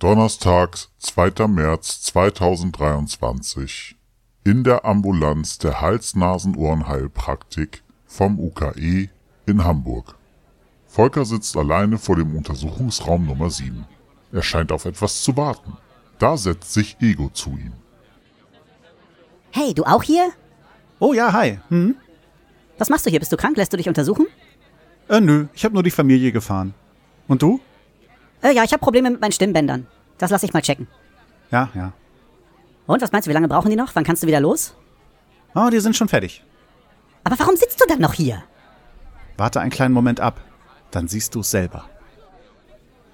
Donnerstag, 2. März 2023 in der Ambulanz der Hals-Nasen-Ohren-Heilpraktik vom UKE in Hamburg. Volker sitzt alleine vor dem Untersuchungsraum Nummer 7. Er scheint auf etwas zu warten. Da setzt sich Ego zu ihm. Hey, du auch hier? Oh ja, hi. Hm? Was machst du hier? Bist du krank? Lässt du dich untersuchen? Äh, nö, ich habe nur die Familie gefahren. Und du? Äh, ja, ich habe Probleme mit meinen Stimmbändern. Das lass ich mal checken. Ja, ja. Und was meinst du, wie lange brauchen die noch? Wann kannst du wieder los? Oh, die sind schon fertig. Aber warum sitzt du dann noch hier? Warte einen kleinen Moment ab. Dann siehst du's selber.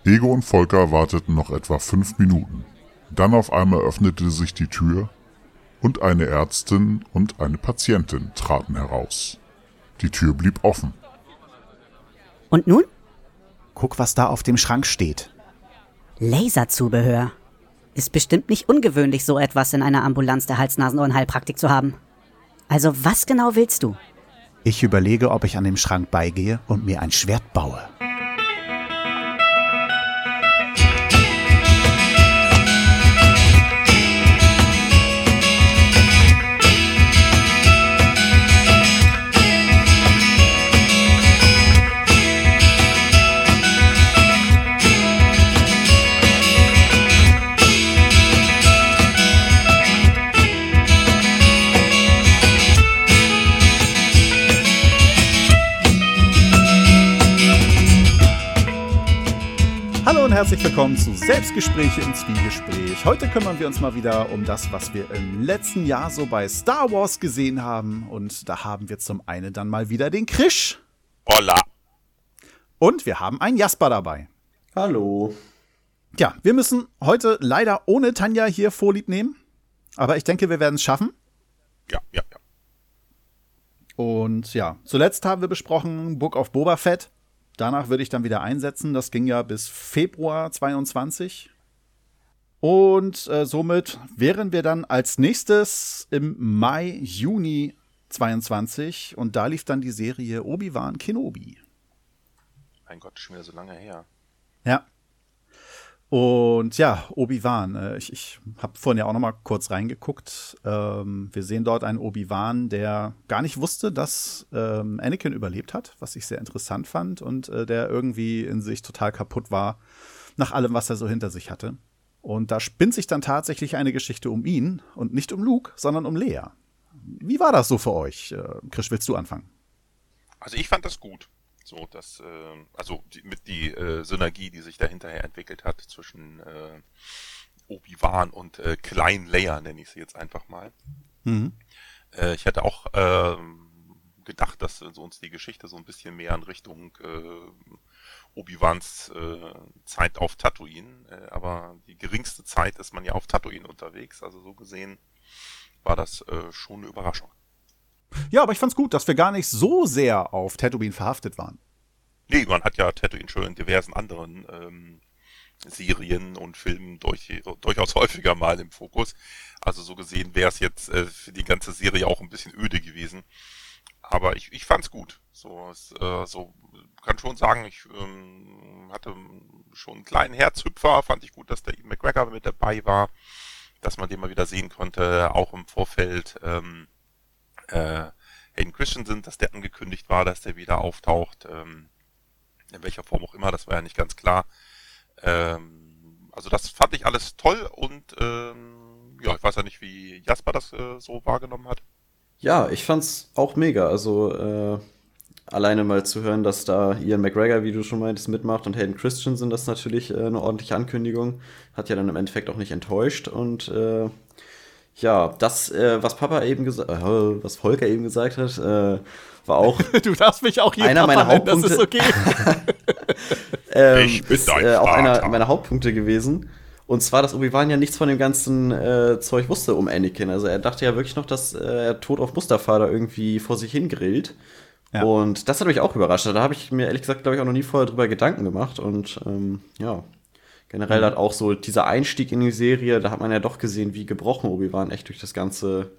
Ego und Volker warteten noch etwa fünf Minuten. Dann auf einmal öffnete sich die Tür und eine Ärztin und eine Patientin traten heraus. Die Tür blieb offen. Und nun? Guck, was da auf dem Schrank steht. Laserzubehör. Ist bestimmt nicht ungewöhnlich, so etwas in einer Ambulanz der Hals-Nasen-Ohren-Heilpraktik zu haben. Also was genau willst du? Ich überlege, ob ich an dem Schrank beigehe und mir ein Schwert baue. Herzlich willkommen zu Selbstgespräche im Zwiegespräch. Heute kümmern wir uns mal wieder um das, was wir im letzten Jahr so bei Star Wars gesehen haben. Und da haben wir zum einen dann mal wieder den Krisch. Hola. Und wir haben einen Jasper dabei. Hallo. Ja, wir müssen heute leider ohne Tanja hier Vorlieb nehmen. Aber ich denke, wir werden es schaffen. Ja, ja, ja. Und ja, zuletzt haben wir besprochen Book of Boba Fett. Danach würde ich dann wieder einsetzen. Das ging ja bis Februar 22. Und äh, somit wären wir dann als nächstes im Mai, Juni 22. Und da lief dann die Serie Obi-Wan Kenobi. Mein Gott, schon wieder so lange her. Ja. Und ja, Obi-Wan. Äh, ich ich habe vorhin ja auch noch mal kurz reingeguckt. Ähm, wir sehen dort einen Obi-Wan, der gar nicht wusste, dass ähm, Anakin überlebt hat, was ich sehr interessant fand und äh, der irgendwie in sich total kaputt war nach allem, was er so hinter sich hatte. Und da spinnt sich dann tatsächlich eine Geschichte um ihn und nicht um Luke, sondern um Lea. Wie war das so für euch? Äh, Chris, willst du anfangen? Also ich fand das gut. So, dass, äh, also die, mit die äh, Synergie, die sich da hinterher entwickelt hat zwischen äh, Obi-Wan und äh, Klein Leia, nenne ich sie jetzt einfach mal. Mhm. Äh, ich hätte auch äh, gedacht, dass so uns die Geschichte so ein bisschen mehr in Richtung äh, Obi-Wans äh, Zeit auf Tatooine, äh, aber die geringste Zeit ist man ja auf Tatooine unterwegs, also so gesehen war das äh, schon eine Überraschung. Ja, aber ich fand's gut, dass wir gar nicht so sehr auf Tatooine verhaftet waren. Nee, man hat ja Tatooine schon in diversen anderen ähm, Serien und Filmen durch, durchaus häufiger mal im Fokus. Also so gesehen wäre es jetzt äh, für die ganze Serie auch ein bisschen öde gewesen. Aber ich, ich fand's gut. So, äh, so kann schon sagen, ich ähm, hatte schon einen kleinen Herzhüpfer. Fand ich gut, dass der Ian McGregor mit dabei war, dass man den mal wieder sehen konnte, auch im Vorfeld. Ähm, äh, Hayden Christensen, dass der angekündigt war, dass der wieder auftaucht. Ähm, in welcher Form auch immer, das war ja nicht ganz klar. Ähm, also das fand ich alles toll und ähm, ja, ich weiß ja nicht, wie Jasper das äh, so wahrgenommen hat. Ja, ich fand's auch mega. Also äh, alleine mal zu hören, dass da Ian McGregor, wie du schon meintest, mitmacht und Hayden Christensen, das ist natürlich äh, eine ordentliche Ankündigung. Hat ja dann im Endeffekt auch nicht enttäuscht und äh, ja, das, äh, was Papa eben gesagt, äh, was Volker eben gesagt hat, äh, war auch Du darfst mich auch hier Einer Papa meiner nennen, das ist okay. ähm, Ich bin ist, dein äh, auch einer meiner Hauptpunkte gewesen. Und zwar, dass Obi-Wan ja nichts von dem ganzen äh, Zeug wusste um Anakin. Also er dachte ja wirklich noch, dass äh, er tot auf Mustafa da irgendwie vor sich hingrillt. Ja. Und das hat mich auch überrascht. Da habe ich mir ehrlich gesagt, glaube ich, auch noch nie vorher drüber Gedanken gemacht. Und ähm, ja, generell hat auch so dieser Einstieg in die Serie, da hat man ja doch gesehen, wie gebrochen Obi-Wan echt durch das ganze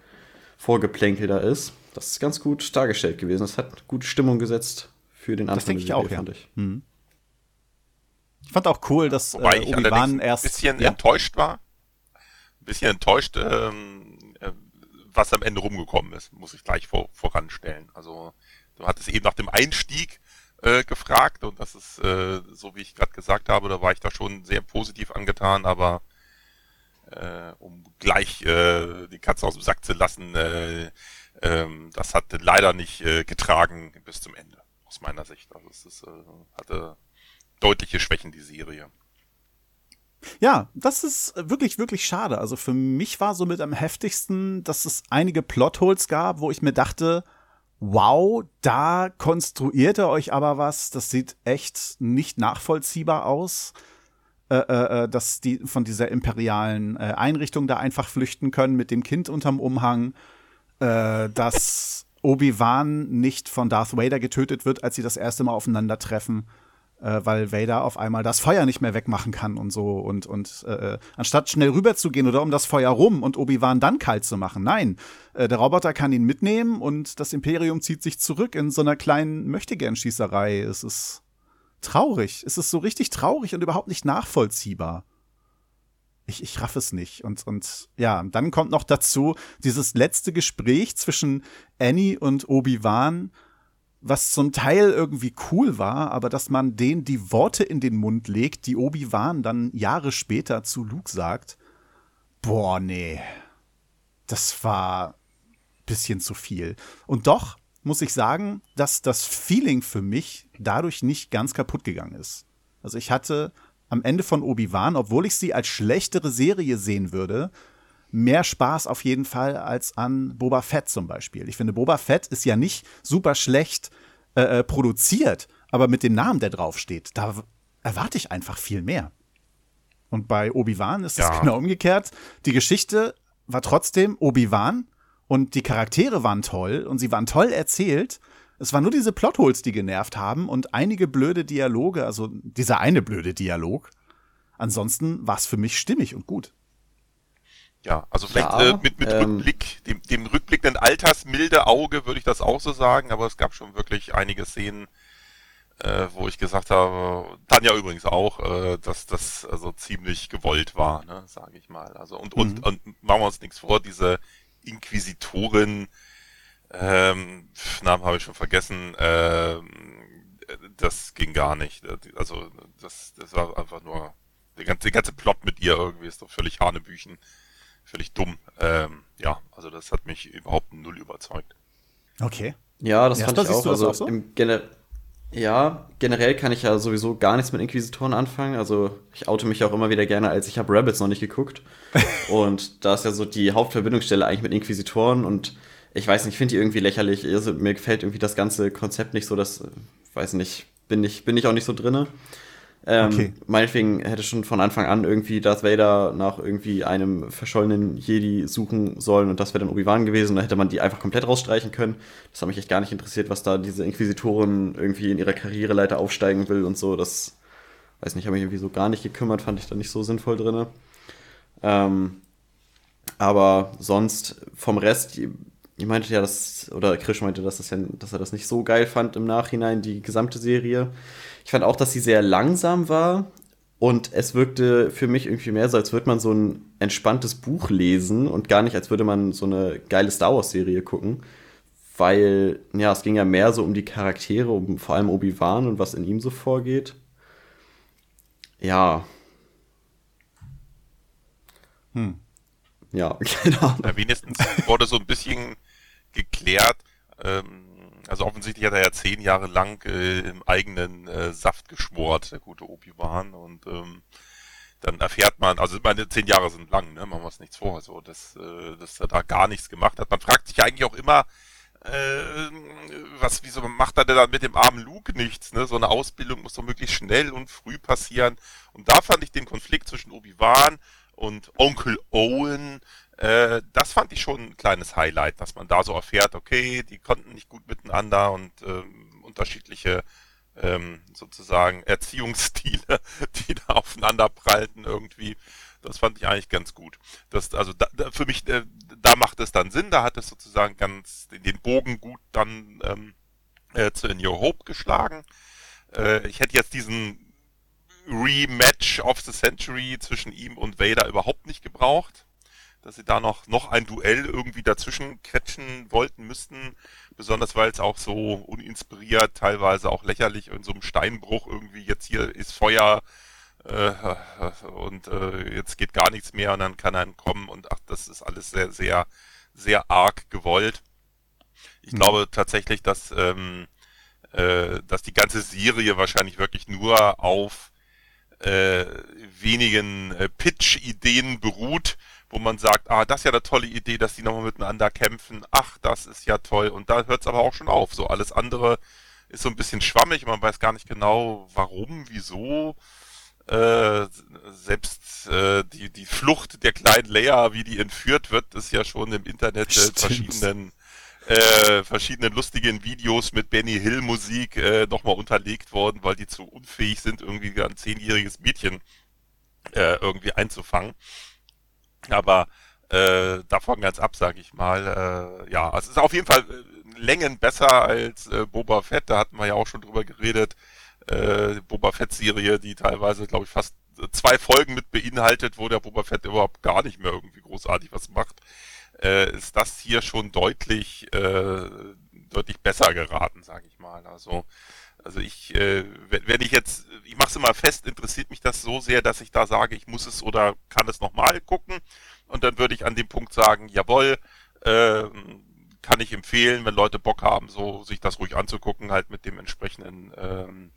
Vorgeplänkel da ist. Das ist ganz gut dargestellt gewesen. Das hat gute Stimmung gesetzt für den Anfang Das denke ich auch, Serie, ja. fand ich. Mhm. Ich fand auch cool, dass Wobei äh, Obi-Wan erst. ein bisschen ja? enttäuscht war. Ein bisschen enttäuscht, ähm, äh, was am Ende rumgekommen ist, muss ich gleich vor, voranstellen. Also du hattest eben nach dem Einstieg äh, gefragt und das ist, äh, so wie ich gerade gesagt habe, da war ich da schon sehr positiv angetan, aber äh, um gleich äh, die Katze aus dem Sack zu lassen, äh, ähm, das hat leider nicht äh, getragen bis zum Ende, aus meiner Sicht. Also es ist, äh, hatte deutliche Schwächen, die Serie. Ja, das ist wirklich, wirklich schade. Also für mich war so mit am heftigsten, dass es einige Plotholes gab, wo ich mir dachte, wow, da konstruiert ihr euch aber was, das sieht echt nicht nachvollziehbar aus. Äh, äh, äh, dass die von dieser imperialen äh, Einrichtung da einfach flüchten können mit dem Kind unterm Umhang, äh, dass Obi-Wan nicht von Darth Vader getötet wird, als sie das erste Mal aufeinandertreffen, äh, weil Vader auf einmal das Feuer nicht mehr wegmachen kann und so und und äh, anstatt schnell rüberzugehen oder um das Feuer rum und Obi-Wan dann kalt zu machen, nein, äh, der Roboter kann ihn mitnehmen und das Imperium zieht sich zurück in so einer kleinen Möchtegern-Schießerei. Es ist traurig. Es ist so richtig traurig und überhaupt nicht nachvollziehbar. Ich, ich raff es nicht. Und, und ja, dann kommt noch dazu dieses letzte Gespräch zwischen Annie und Obi-Wan, was zum Teil irgendwie cool war, aber dass man denen die Worte in den Mund legt, die Obi-Wan dann Jahre später zu Luke sagt. Boah, nee. Das war bisschen zu viel. Und doch muss ich sagen, dass das Feeling für mich dadurch nicht ganz kaputt gegangen ist. Also ich hatte am Ende von Obi-Wan, obwohl ich sie als schlechtere Serie sehen würde, mehr Spaß auf jeden Fall als an Boba Fett zum Beispiel. Ich finde, Boba Fett ist ja nicht super schlecht äh, produziert, aber mit dem Namen, der draufsteht, da erwarte ich einfach viel mehr. Und bei Obi-Wan ist es Ja. genau umgekehrt. Die Geschichte war trotzdem Obi-Wan und die Charaktere waren toll und sie waren toll erzählt. Es waren nur diese Plotholes, die genervt haben und einige blöde Dialoge, also dieser eine blöde Dialog. Ansonsten war es für mich stimmig und gut. Ja, also vielleicht Ja, äh, mit, mit ähm, Rückblick, dem, dem rückblickenden altersmilde Auge würde ich das auch so sagen, aber es gab schon wirklich einige Szenen, äh, wo ich gesagt habe, Tanja übrigens auch, äh, dass das also ziemlich gewollt war, ne, sage ich mal. Also und, und, und machen wir uns nichts vor, diese Inquisitorin, ähm, Namen habe ich schon vergessen, ähm, das ging gar nicht. Also das, das war einfach nur der ganze, der ganze Plot mit ihr irgendwie ist doch völlig Hanebüchen, völlig dumm. Ähm, ja, also das hat mich überhaupt null überzeugt. Okay. Ja, das Jasper, fand ich siehst auch. du das Also auch so? im Gener ja, generell kann ich ja sowieso gar nichts mit Inquisitoren anfangen. Also ich oute mich auch immer wieder gerne, als ich habe Rabbits noch nicht geguckt. und da ist ja so die Hauptverbindungsstelle eigentlich mit Inquisitoren und ich weiß nicht, ich finde die irgendwie lächerlich. Also, mir gefällt irgendwie das ganze Konzept nicht so, das, weiß nicht, bin ich, bin ich auch nicht so drinne. Ähm, Okay. Meinetwegen hätte schon von Anfang an irgendwie Darth Vader nach irgendwie einem verschollenen Jedi suchen sollen und das wäre dann Obi-Wan gewesen. Da hätte man die einfach komplett rausstreichen können. Das hat mich echt gar nicht interessiert, was da diese Inquisitorin irgendwie in ihrer Karriereleiter aufsteigen will und so. Das, weiß nicht, habe mich irgendwie so gar nicht gekümmert, fand ich da nicht so sinnvoll drinne. Ähm, aber sonst vom Rest, ihr, meintet ja, dass, oder Krisch meinte, dass, das ja, dass er das nicht so geil fand im Nachhinein, die gesamte Serie. Ich fand auch, dass sie sehr langsam war und es wirkte für mich irgendwie mehr so, als würde man so ein entspanntes Buch lesen und gar nicht, als würde man so eine geile Star Wars-Serie gucken. Weil, ja, es ging ja mehr so um die Charaktere, um vor allem Obi-Wan und was in ihm so vorgeht. Ja. Hm. Ja, keine Ahnung. Ja, wenigstens wurde so ein bisschen geklärt, ähm, also offensichtlich hat er ja zehn Jahre lang äh, im eigenen äh, Saft geschmort, der gute Obi-Wan, und ähm, dann erfährt man, also meine, zehn Jahre sind lang, ne, machen wir uns nichts vor, also dass, äh, dass er da gar nichts gemacht hat. Man fragt sich eigentlich auch immer, äh, was, wieso macht er denn dann mit dem armen Luke nichts, ne? So eine Ausbildung muss doch möglichst schnell und früh passieren. Und da fand ich den Konflikt zwischen Obi-Wan und Onkel Owen, äh, das fand ich schon ein kleines Highlight, dass man da so erfährt, okay, die konnten nicht gut miteinander und ähm, unterschiedliche ähm, sozusagen Erziehungsstile, die da aufeinander prallten irgendwie. Das fand ich eigentlich ganz gut. Das, also da, da, für mich, äh, da macht es dann Sinn, da hat es sozusagen ganz den, Bogen gut dann ähm, äh, zu In Your Hope geschlagen. Äh, ich hätte jetzt diesen Rematch of the Century zwischen ihm und Vader überhaupt nicht gebraucht. Dass sie da noch, noch ein Duell irgendwie dazwischen quetschen wollten müssten. Besonders weil es auch so uninspiriert, teilweise auch lächerlich in so einem Steinbruch irgendwie jetzt hier ist Feuer äh, und äh, jetzt geht gar nichts mehr und dann kann er kommen und ach, das ist alles sehr, sehr, sehr arg gewollt. Ich mhm. glaube tatsächlich, dass, ähm, äh, dass die ganze Serie wahrscheinlich wirklich nur auf äh, wenigen äh, Pitch-Ideen beruht, wo man sagt, ah, das ist ja eine tolle Idee, dass die nochmal miteinander kämpfen. Ach, das ist ja toll. Und da hört es aber auch schon auf. So alles andere ist so ein bisschen schwammig. Man weiß gar nicht genau, warum, wieso. Äh, selbst äh, die, die Flucht der kleinen Leia, wie die entführt wird, ist ja schon im Internet äh, verschiedenen äh, verschiedenen lustigen Videos mit Benny Hill Musik äh, nochmal unterlegt worden, weil die zu unfähig sind, irgendwie ein zehnjähriges Mädchen äh, irgendwie einzufangen. Aber äh, davon ganz ab, sag ich mal. Äh, ja, es ist auf jeden Fall äh, Längen besser als äh, Boba Fett, da hatten wir ja auch schon drüber geredet. Äh, Boba Fett-Serie, die teilweise, glaube ich, fast zwei Folgen mit beinhaltet, wo der Boba Fett überhaupt gar nicht mehr irgendwie großartig was macht äh, ist das hier schon deutlich, äh, deutlich besser geraten, sage ich mal. Also, also ich, äh, wenn ich jetzt, ich mache es immer fest, interessiert mich das so sehr, dass ich da sage, ich muss es oder kann es nochmal gucken. Und dann würde ich an dem Punkt sagen, jawohl, äh, kann ich empfehlen, wenn Leute Bock haben, so sich das ruhig anzugucken, halt mit dem entsprechenden ähm,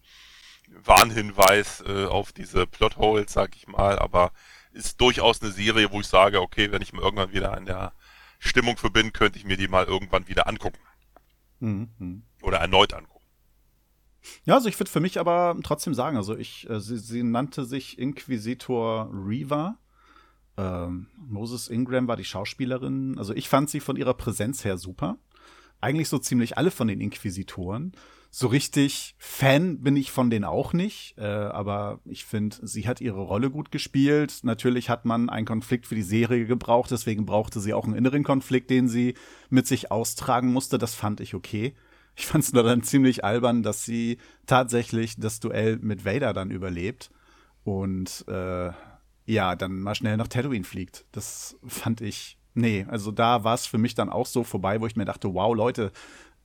Warnhinweis äh, auf diese Plotholes, sag ich mal, aber ist durchaus eine Serie, wo ich sage, okay, wenn ich mir irgendwann wieder in der Stimmung für bin, könnte ich mir die mal irgendwann wieder angucken. Mhm. Oder erneut angucken. Ja, also ich würde für mich aber trotzdem sagen, also ich, äh, sie, sie, nannte sich Inquisitor Reva. Ähm, Moses Ingram war die Schauspielerin. Also ich fand sie von ihrer Präsenz her super. Eigentlich so ziemlich alle von den Inquisitoren so richtig Fan bin ich von denen auch nicht, äh, aber ich finde, sie hat ihre Rolle gut gespielt. Natürlich hat man einen Konflikt für die Serie gebraucht, deswegen brauchte sie auch einen inneren Konflikt, den sie mit sich austragen musste. Das fand ich okay. Ich fand es nur dann ziemlich albern, dass sie tatsächlich das Duell mit Vader dann überlebt und äh, ja, dann mal schnell nach Tatooine fliegt. Das fand ich Nee, also da war es für mich dann auch so vorbei, wo ich mir dachte, wow, Leute,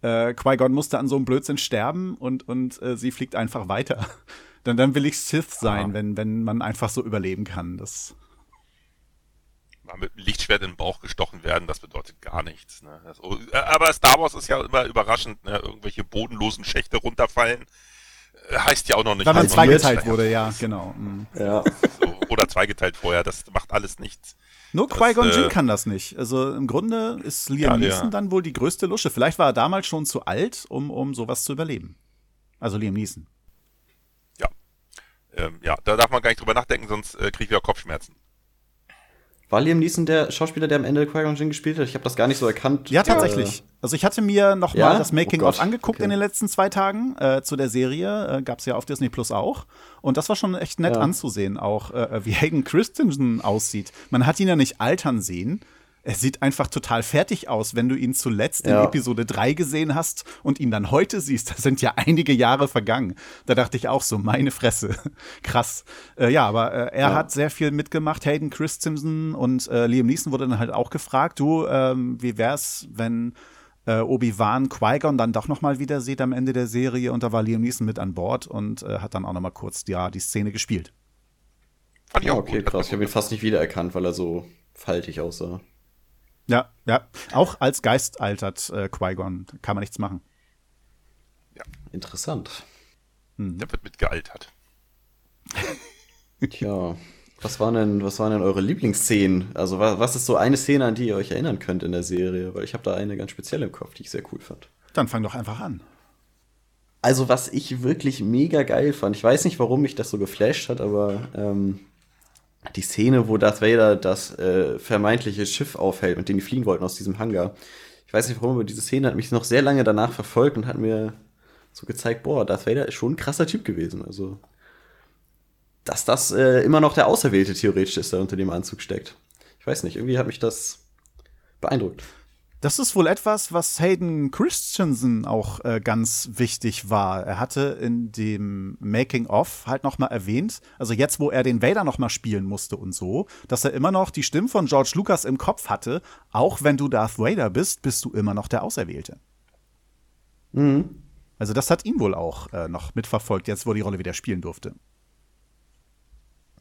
äh, Qui-Gon musste an so einem Blödsinn sterben und, und äh, sie fliegt einfach weiter. dann, dann will ich Sith sein, wenn, wenn man einfach so überleben kann. Das mit einem Lichtschwert in den Bauch gestochen werden, das bedeutet gar nichts. Ne? Das, äh, aber Star Wars ist ja immer überraschend, ne? irgendwelche bodenlosen Schächte runterfallen. Äh, heißt ja auch noch nicht. Weil man zweigeteilt wurde, ja, genau. Mhm. Ja. So, oder zweigeteilt vorher, das macht alles nichts. Nur Qui-Gon Jinn äh, kann das nicht. Also im Grunde ist Liam ja, Neeson dann wohl die größte Lusche. Vielleicht war er damals schon zu alt, um, um sowas zu überleben. Also Liam Neeson. Ja. Ähm, ja, da darf man gar nicht drüber nachdenken, sonst äh, kriege ich wieder Kopfschmerzen. War Liam Neeson der Schauspieler, der am Ende Qui-Gon Jinn gespielt hat? Ich habe das gar nicht so erkannt. Ja, tatsächlich. Also ich hatte mir noch ja? mal das Making-of oh angeguckt okay. in den letzten zwei Tagen äh, zu der Serie. Äh, Gab es ja auf Disney Plus auch. Und das war schon echt nett ja. anzusehen, auch äh, wie Hayden Christensen aussieht. Man hat ihn ja nicht altern sehen er sieht einfach total fertig aus, wenn du ihn zuletzt ja. in Episode 3 gesehen hast und ihn dann heute siehst. Da sind ja einige Jahre vergangen. Da dachte ich auch so, meine Fresse. Krass. Äh, ja, aber äh, er ja. hat sehr viel mitgemacht, Hayden Christensen und äh, Liam Neeson wurde dann halt auch gefragt, du, ähm, wie wär's, wenn äh, Obi-Wan Qui-Gon dann doch noch mal wieder sieht am Ende der Serie und da war Liam Neeson mit an Bord und äh, hat dann auch noch mal kurz ja, die Szene gespielt. Fand ich auch okay, gut. krass. Ich habe ihn fast nicht wiedererkannt, weil er so faltig aussah. Ja, ja. Auch als Geist altert äh, Qui-Gon. Kann man nichts machen. Ja. Interessant. Hm. Der wird mitgealtert. Tja. Was waren denn, was waren denn eure Lieblingsszenen? Also, was, was ist so eine Szene, an die ihr euch erinnern könnt in der Serie? Weil ich habe da eine ganz speziell im Kopf, die ich sehr cool fand. Dann fang doch einfach an. Also, was ich wirklich mega geil fand, ich weiß nicht, warum mich das so geflasht hat, aber ähm, die Szene, wo Darth Vader das äh, vermeintliche Schiff aufhält, mit dem die fliehen wollten aus diesem Hangar. Ich weiß nicht warum, aber diese Szene hat mich noch sehr lange danach verfolgt und hat mir so gezeigt, boah, Darth Vader ist schon ein krasser Typ gewesen. Also, dass das äh, immer noch der Auserwählte theoretisch ist, der unter dem Anzug steckt. Ich weiß nicht, irgendwie hat mich das beeindruckt. Das ist wohl etwas, was Hayden Christensen auch äh, ganz wichtig war. Er hatte in dem Making of halt noch mal erwähnt, also jetzt, wo er den Vader noch mal spielen musste und so, dass er immer noch die Stimme von George Lucas im Kopf hatte. Auch wenn du Darth Vader bist, bist du immer noch der Auserwählte. Mhm. Also das hat ihn wohl auch äh, noch mitverfolgt, jetzt wo er die Rolle wieder spielen durfte.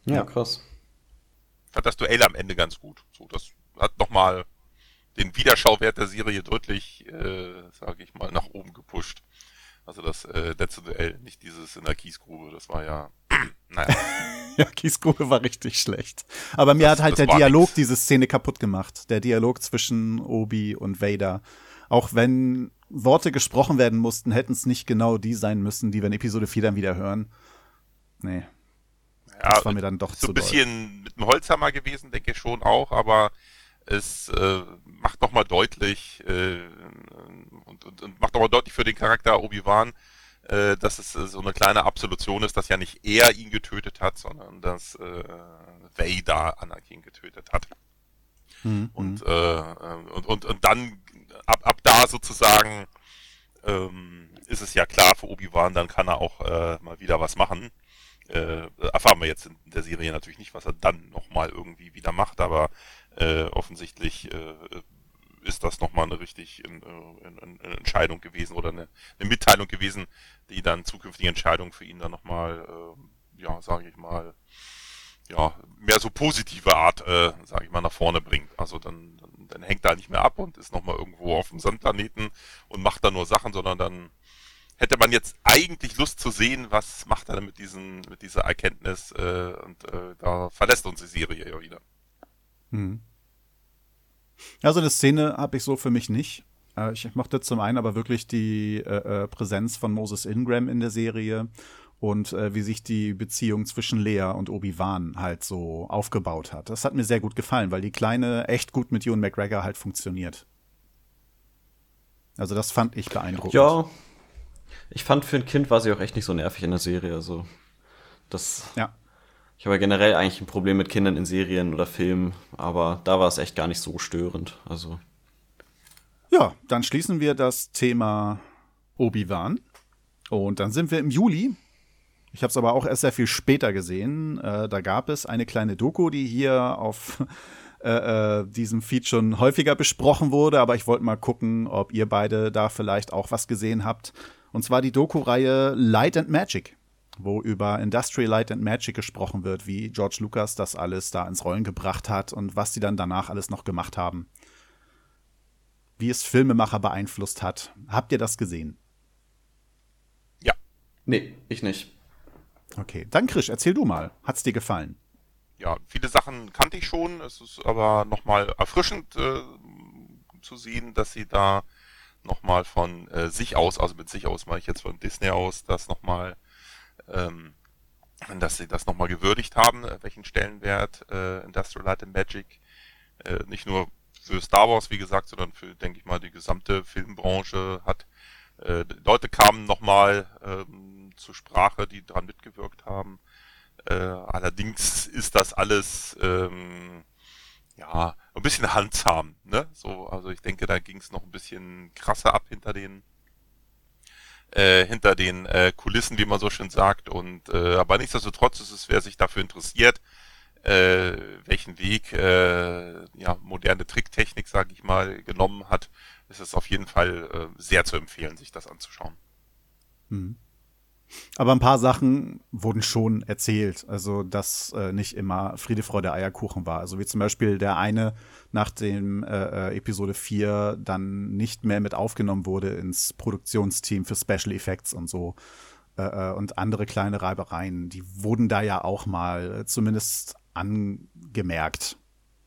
Ja, krass. Ich fand das Duell am Ende ganz gut. So, das hat noch mal den Wiederschauwert der Serie deutlich, äh, sage ich mal, nach oben gepusht. Also das äh, letzte Duell, nicht dieses in der Kiesgrube, das war ja, naja. ja, Kiesgrube war richtig schlecht. Aber mir das, hat halt der Dialog nix. diese Szene kaputt gemacht. Der Dialog zwischen Obi und Vader. Auch wenn Worte gesprochen werden mussten, hätten es nicht genau die sein müssen, die wir in Episode 4 dann wieder hören. Nee. Ja, das war mir dann doch so ein bisschen doll. mit dem Holzhammer gewesen, denke ich schon auch, aber es äh, macht nochmal deutlich äh, und, und, und macht nochmal deutlich für den Charakter Obi-Wan, äh, dass es äh, so eine kleine Absolution ist, dass ja nicht er ihn getötet hat, sondern dass äh, Vader Anakin getötet hat. Mhm. Und, mhm. äh, und, und, und dann ab, ab da sozusagen ähm, ist es ja klar für Obi-Wan, dann kann er auch äh, mal wieder was machen. Äh, erfahren wir jetzt in der Serie natürlich nicht, was er dann nochmal irgendwie wieder macht, aber äh, offensichtlich äh, ist das nochmal eine richtig äh, in, in, Entscheidung gewesen oder eine, eine, Mitteilung gewesen, die dann zukünftige Entscheidungen für ihn dann nochmal, äh, ja, sage ich mal, ja, mehr so positive Art, äh, sage ich mal, nach vorne bringt. Also dann, dann, dann hängt er nicht mehr ab und ist nochmal irgendwo auf dem Sandplaneten und macht da nur Sachen, sondern dann hätte man jetzt eigentlich Lust zu sehen, was macht er denn mit diesen, mit dieser Erkenntnis äh, und äh, da verlässt uns die Serie ja wieder. Hm. Also eine Szene habe ich so für mich nicht. Äh, ich mochte zum einen aber wirklich die äh, äh, Präsenz von Moses Ingram in der Serie und äh, wie sich die Beziehung zwischen Lea und Obi-Wan halt so aufgebaut hat. Das hat mir sehr gut gefallen, weil die Kleine echt gut mit Ewan McGregor halt funktioniert. Also das fand ich beeindruckend. Ja, ich fand für ein Kind war sie auch echt nicht so nervig in der Serie. Also das ja. Ich habe ja generell eigentlich ein Problem mit Kindern in Serien oder Filmen, aber da war es echt gar nicht so störend. Also. Ja, dann schließen wir das Thema Obi-Wan. Und dann sind wir im Juli. Ich habe es aber auch erst sehr viel später gesehen. Äh, da gab es eine kleine Doku, die hier auf äh, äh, diesem Feed schon häufiger besprochen wurde. Aber ich wollte mal gucken, ob ihr beide da vielleicht auch was gesehen habt. Und zwar die Doku-Reihe Light and Magic wo über Industrial Light and Magic gesprochen wird, wie George Lucas das alles da ins Rollen gebracht hat und was sie dann danach alles noch gemacht haben. Wie es Filmemacher beeinflusst hat. Habt ihr das gesehen? Ja. Nee, ich nicht. Okay, dann Krisch, erzähl du mal. Hat's dir gefallen? Ja, viele Sachen kannte ich schon. Es ist aber nochmal erfrischend äh, zu sehen, dass sie da nochmal von äh, sich aus, also mit sich aus mache ich jetzt von Disney aus, das nochmal ähm, dass sie das nochmal gewürdigt haben, äh, welchen Stellenwert äh, Industrial Light and Magic äh, nicht nur für Star Wars, wie gesagt, sondern für, denke ich mal, die gesamte Filmbranche hat. Äh, Leute kamen nochmal ähm, zur Sprache, die daran mitgewirkt haben. Äh, allerdings ist das alles ähm, ja ein bisschen handsam, ne? So, also ich denke, da ging es noch ein bisschen krasser ab hinter den äh, hinter den äh, Kulissen, wie man so schön sagt. Und äh, aber nichtsdestotrotz ist es, wer sich dafür interessiert, äh, welchen Weg äh, ja moderne Tricktechnik, sage ich mal, genommen hat, ist es auf jeden Fall äh, sehr zu empfehlen, sich das anzuschauen. Mhm. Aber ein paar Sachen wurden schon erzählt. Also, dass äh, nicht immer Friede, Freude, Eierkuchen war. Also, wie zum Beispiel der eine nach dem äh, äh Episode 4 dann nicht mehr mit aufgenommen wurde ins Produktionsteam für Special Effects und so. Äh, äh und andere kleine Reibereien, die wurden da ja auch mal äh, zumindest angemerkt.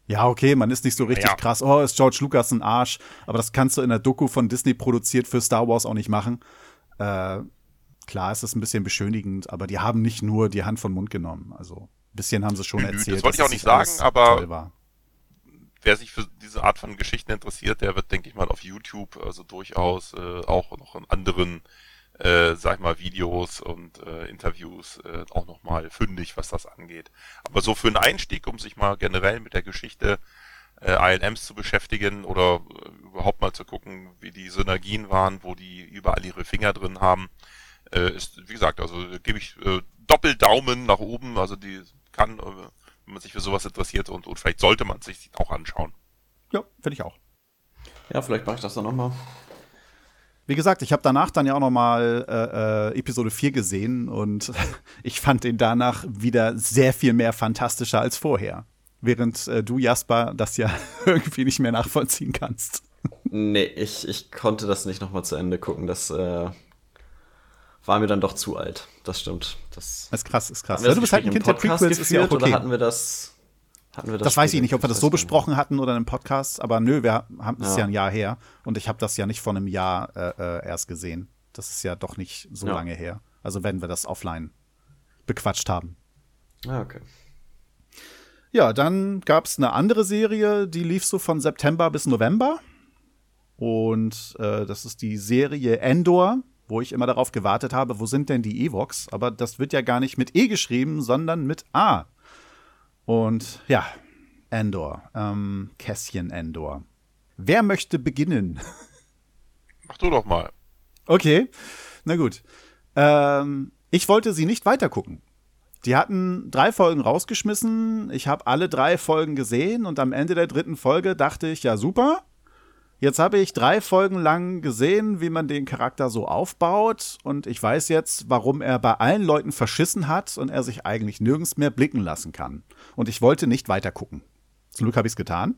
Ja, okay, man ist nicht so richtig ja. krass, oh, ist George Lucas ein Arsch, aber das kannst du in der Doku von Disney produziert für Star Wars auch nicht machen. Äh, klar ist es ein bisschen beschönigend, aber die haben nicht nur die Hand von Mund genommen. Also ein bisschen haben sie schon Nö, erzählt. Das wollte ich auch nicht sagen, aber wer sich für diese Art von Geschichten interessiert, der wird, denke ich mal, auf YouTube also durchaus äh, auch noch in anderen, äh, sag ich mal, Videos und äh, Interviews äh, auch nochmal fündig, was das angeht. Aber so für einen Einstieg, um sich mal generell mit der Geschichte äh, ILMs zu beschäftigen oder äh, überhaupt mal zu gucken, wie die Synergien waren, wo die überall ihre Finger drin haben. Äh, ist, wie gesagt, also gebe ich äh, Doppeldaumen nach oben, also die kann, äh, wenn man sich für sowas interessiert und, und vielleicht sollte man sich auch anschauen. Ja, finde ich auch. Ja, vielleicht mache ich das dann nochmal. Wie gesagt, ich habe danach dann ja auch noch mal äh, äh, Episode 4 gesehen und ich fand den danach wieder sehr viel mehr fantastischer als vorher. Während äh, du, Jasper, das ja irgendwie nicht mehr nachvollziehen kannst. Nee, ich, ich konnte das nicht noch mal zu Ende gucken. Das äh, war mir dann doch zu alt. Das stimmt. Das, das ist krass, ist krass. Ja, das du bist halt ein Kind der Prequels, ist ja auch okay. Oder hatten wir das? Wir Das, weiß ich nicht, ob wir das so besprochen hatten oder in einem Podcast, aber nö, wir haben es Ja. ja ein Jahr her und ich habe das ja nicht vor einem Jahr äh, äh, erst gesehen. Das ist ja doch nicht so Ja. lange her. Also wenn wir das offline bequatscht haben. Ah, okay. Ja, dann gab es eine andere Serie, die lief so von September bis November. Und äh, das ist die Serie Endor, wo ich immer darauf gewartet habe, wo sind denn die Evox? Aber das wird ja gar nicht mit E geschrieben, sondern mit A. Und ja, Endor, ähm, Kässchen Endor. Wer möchte beginnen? Mach du doch mal. Okay, na gut. Ähm, ich wollte sie nicht weitergucken. Die hatten drei Folgen rausgeschmissen. Ich habe alle drei Folgen gesehen und am Ende der dritten Folge dachte ich, ja super. Jetzt habe ich drei Folgen lang gesehen, wie man den Charakter so aufbaut und ich weiß jetzt, warum er bei allen Leuten verschissen hat und er sich eigentlich nirgends mehr blicken lassen kann. Und ich wollte nicht weitergucken. Zum Glück habe ich es getan.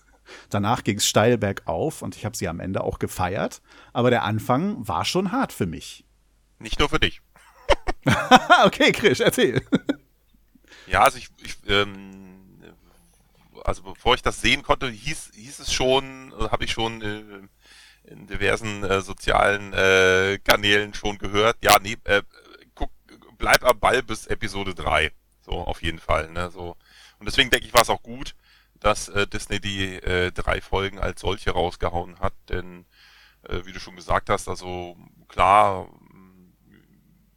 Danach ging es steil bergauf und ich habe sie am Ende auch gefeiert. Aber der Anfang war schon hart für mich. Nicht nur für dich. Okay, Krisch, erzähl. Ja, also ich, ich ähm, also bevor ich das sehen konnte, hieß, hieß es schon, äh, habe ich schon äh, in diversen äh, sozialen äh, Kanälen schon gehört. Ja, nee, äh, guck, bleib am Ball bis Episode 3. So, auf jeden Fall. Ne, so. Und deswegen denke ich, war es auch gut, dass äh, Disney die äh, drei Folgen als solche rausgehauen hat, denn äh, wie du schon gesagt hast, also klar,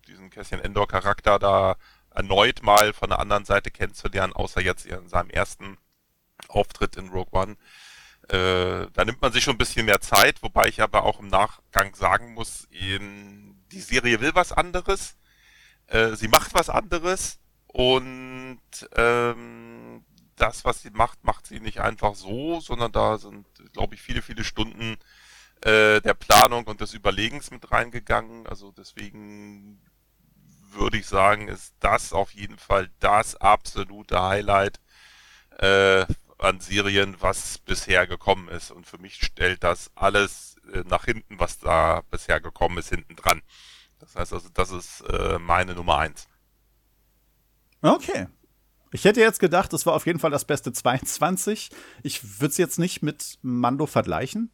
diesen Cassian Endor Charakter da erneut mal von der anderen Seite kennenzulernen, außer jetzt in seinem ersten Auftritt in Rogue One. Äh, da nimmt man sich schon ein bisschen mehr Zeit, wobei ich aber auch im Nachgang sagen muss, ähm, die Serie will was anderes, äh, sie macht was anderes und ähm, das, was sie macht, macht sie nicht einfach so, sondern da sind, glaube ich, viele, viele Stunden äh, der Planung und des Überlegens mit reingegangen. Also deswegen würde ich sagen, ist das auf jeden Fall das absolute Highlight äh, an Serien, was bisher gekommen ist. Und für mich stellt das alles äh, nach hinten, was da bisher gekommen ist, hinten dran. Das heißt also, das ist äh, meine Nummer eins. Okay. Ich hätte jetzt gedacht, das war auf jeden Fall das beste 22. Ich würde es jetzt nicht mit Mando vergleichen.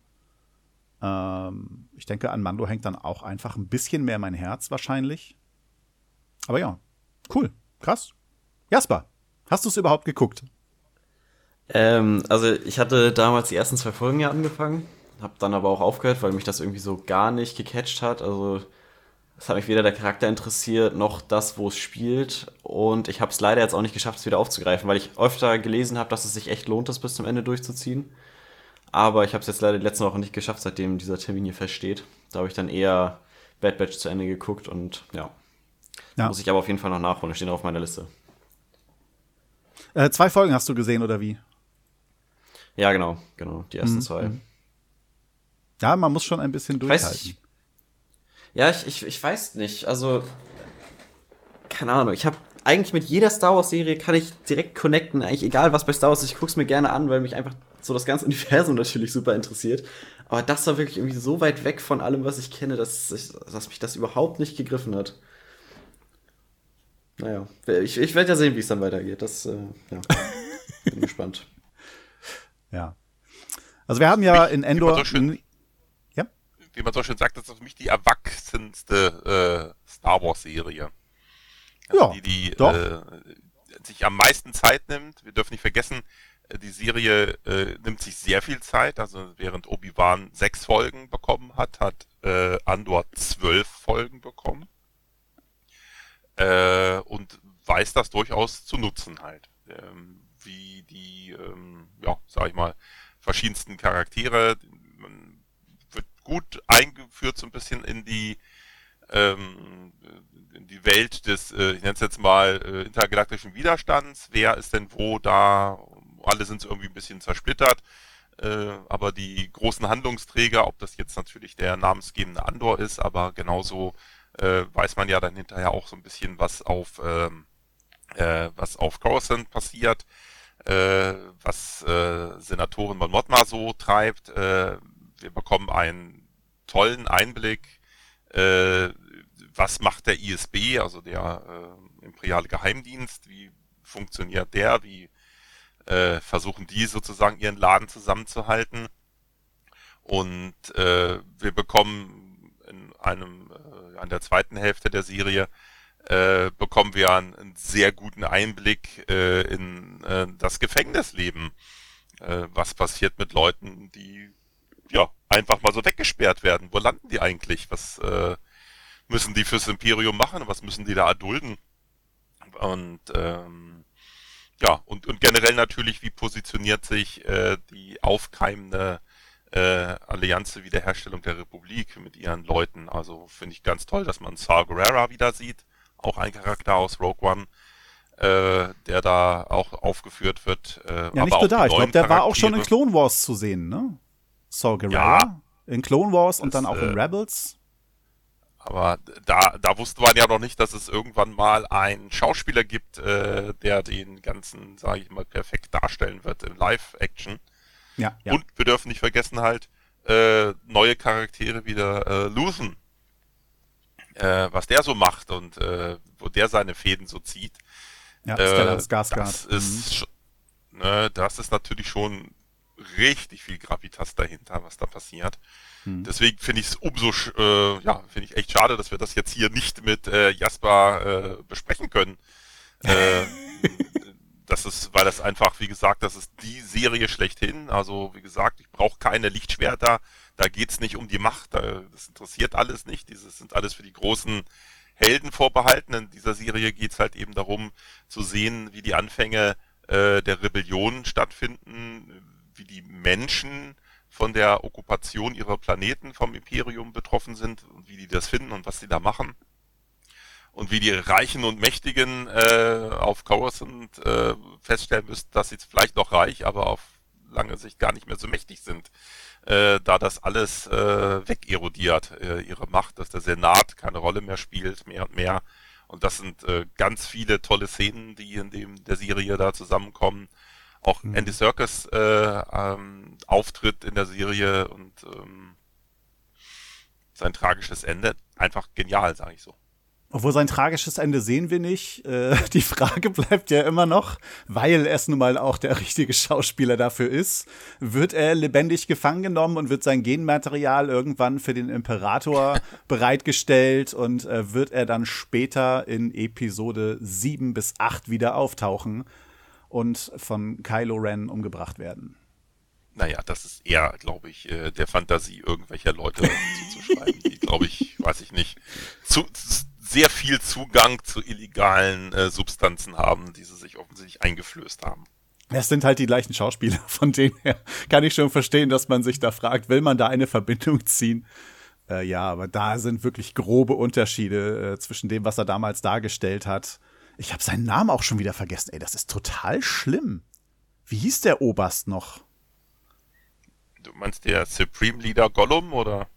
Ähm, ich denke, an Mando hängt dann auch einfach ein bisschen mehr mein Herz wahrscheinlich. Aber ja, cool, krass. Jasper, hast du es überhaupt geguckt? Ähm, also ich hatte damals die ersten zwei Folgen ja angefangen, habe dann aber auch aufgehört, weil mich das irgendwie so gar nicht gecatcht hat. Also es hat mich weder der Charakter interessiert, noch das, wo es spielt. Und ich habe es leider jetzt auch nicht geschafft, es wieder aufzugreifen, weil ich öfter gelesen habe, dass es sich echt lohnt, das bis zum Ende durchzuziehen. Aber ich habe es jetzt leider die letzten Wochen nicht geschafft, seitdem dieser Termin hier feststeht. Da habe ich dann eher Bad Batch zu Ende geguckt und ja. Ja. Muss ich aber auf jeden Fall noch nachholen, stehen auf meiner Liste. Äh, zwei Folgen hast du gesehen oder wie? Ja, genau, genau, die ersten Mhm, zwei. mhm. Ja, man muss schon ein bisschen Ich weiß durchhalten. nicht. Ja, ich, ich, ich weiß nicht. Also, keine Ahnung. Ich habe eigentlich mit jeder Star Wars-Serie kann ich direkt connecten. Eigentlich egal, was bei Star Wars ist. Ich gucke es mir gerne an, weil mich einfach so das ganze Universum natürlich super interessiert. Aber das war wirklich irgendwie so weit weg von allem, was ich kenne, dass, ich, dass mich das überhaupt nicht gegriffen hat. Naja, ich, ich werde ja sehen, wie es dann weitergeht. Das, äh, ja. Bin gespannt. Ja. Also wir haben ja Mich- in wie man Endor. so schön- ja? Wie man so schön sagt, das ist für mich die erwachsenste äh, Star Wars Serie. Also Ja, die, die doch. Äh, sich am meisten Zeit nimmt. Wir dürfen nicht vergessen, äh, die Serie äh, nimmt sich sehr viel Zeit. Also während Obi-Wan sechs Folgen bekommen hat, hat äh, Andor zwölf Folgen bekommen. Äh, und weiß das durchaus zu nutzen halt. Ähm, wie die ähm, ja, sag ich mal, verschiedensten Charaktere. Man wird gut eingeführt so ein bisschen in die ähm, in die Welt des, äh, ich nenne es jetzt mal, äh, intergalaktischen Widerstands. Wer ist denn wo da? Alle sind irgendwie ein bisschen zersplittert. Äh, aber die großen Handlungsträger, ob das jetzt natürlich der namensgebende Andor ist, aber genauso äh, weiß man ja dann hinterher auch so ein bisschen, was auf ähm, äh, was auf Coruscant passiert, äh, was äh, Senatorin Mon Mothma so treibt. Äh, wir bekommen einen tollen Einblick, äh, was macht der ISB, also der äh, Imperiale Geheimdienst, wie funktioniert der, wie äh, versuchen die sozusagen ihren Laden zusammenzuhalten. Und äh, wir bekommen in einem, äh, an der zweiten Hälfte der Serie äh, bekommen wir einen, einen sehr guten Einblick äh, in äh, das Gefängnisleben. Äh, was passiert mit Leuten, die ja einfach mal so weggesperrt werden? Wo landen die eigentlich? Was äh, müssen die fürs Imperium machen? Was müssen die da erdulden? Und ähm, ja, und, und generell natürlich, wie positioniert sich äh, die aufkeimende äh, Allianz zur Wiederherstellung der Republik mit ihren Leuten. Also finde ich ganz toll, dass man Saw Gerrera wieder sieht, auch ein Charakter aus Rogue One, äh, der da auch aufgeführt wird. Äh, ja, nicht nur da, ich glaube, der war auch schon in Clone Wars zu sehen, ne? Saw Gerrera. Ja, in Clone Wars und dann auch in äh, Rebels. Aber da, da wusste man ja noch nicht, dass es irgendwann mal einen Schauspieler gibt, äh, der den ganzen, sage ich mal, perfekt darstellen wird im Live-Action. Ja, ja. Und wir dürfen nicht vergessen halt äh, neue Charaktere wie der äh, Luthen, äh, was der so macht und äh, wo der seine Fäden so zieht. Ja, äh. Das ist, mhm. ne, das ist natürlich schon richtig viel Gravitas dahinter, was da passiert. Hm. Deswegen finde ich es umso, äh, ja, finde ich echt schade, dass wir das jetzt hier nicht mit äh, Jasper äh, besprechen können. äh, das ist, weil das einfach, wie gesagt, das ist die Serie schlechthin. Also, wie gesagt, ich brauche keine Lichtschwerter. Da geht's nicht um die Macht. Das interessiert alles nicht. Dieses sind alles für die großen Helden vorbehalten. In dieser Serie geht's halt eben darum, zu sehen, wie die Anfänge äh, der Rebellion stattfinden, wie die Menschen von der Okkupation ihrer Planeten vom Imperium betroffen sind und wie die das finden und was sie da machen. Und wie die Reichen und Mächtigen äh, auf Coruscant äh, feststellen müssen, dass sie vielleicht noch reich, aber auf lange Sicht gar nicht mehr so mächtig sind, äh, da das alles äh, wegerodiert, äh, ihre Macht, dass der Senat keine Rolle mehr spielt, mehr und mehr. Und das sind äh, ganz viele tolle Szenen, die in dem der Serie da zusammenkommen auch mhm. Andy Serkis äh, ähm, Auftritt in der Serie und ähm, sein tragisches Ende einfach genial, sage ich so. Obwohl sein tragisches Ende sehen wir nicht. Äh, die Frage bleibt ja immer noch, weil es nun mal auch der richtige Schauspieler dafür ist. Wird er lebendig gefangen genommen und wird sein Genmaterial irgendwann für den Imperator bereitgestellt und äh, wird er dann später in Episode 7 bis 8 wieder auftauchen? und von Kylo Ren umgebracht werden. Naja, das ist eher, glaube ich, äh, der Fantasie irgendwelcher Leute zuzuschreiben, die, glaube ich, weiß ich nicht, zu, sehr viel Zugang zu illegalen äh, Substanzen haben, die sie sich offensichtlich eingeflößt haben. Es sind halt die gleichen Schauspieler, von denen her kann ich schon verstehen, dass man sich da fragt, will man da eine Verbindung ziehen? Äh, ja, aber da sind wirklich grobe Unterschiede äh, zwischen dem, was er damals dargestellt hat ich habe seinen Namen auch schon wieder vergessen. Ey, das ist total schlimm. Wie hieß der Oberst noch? Du meinst der Supreme Leader Gollum oder?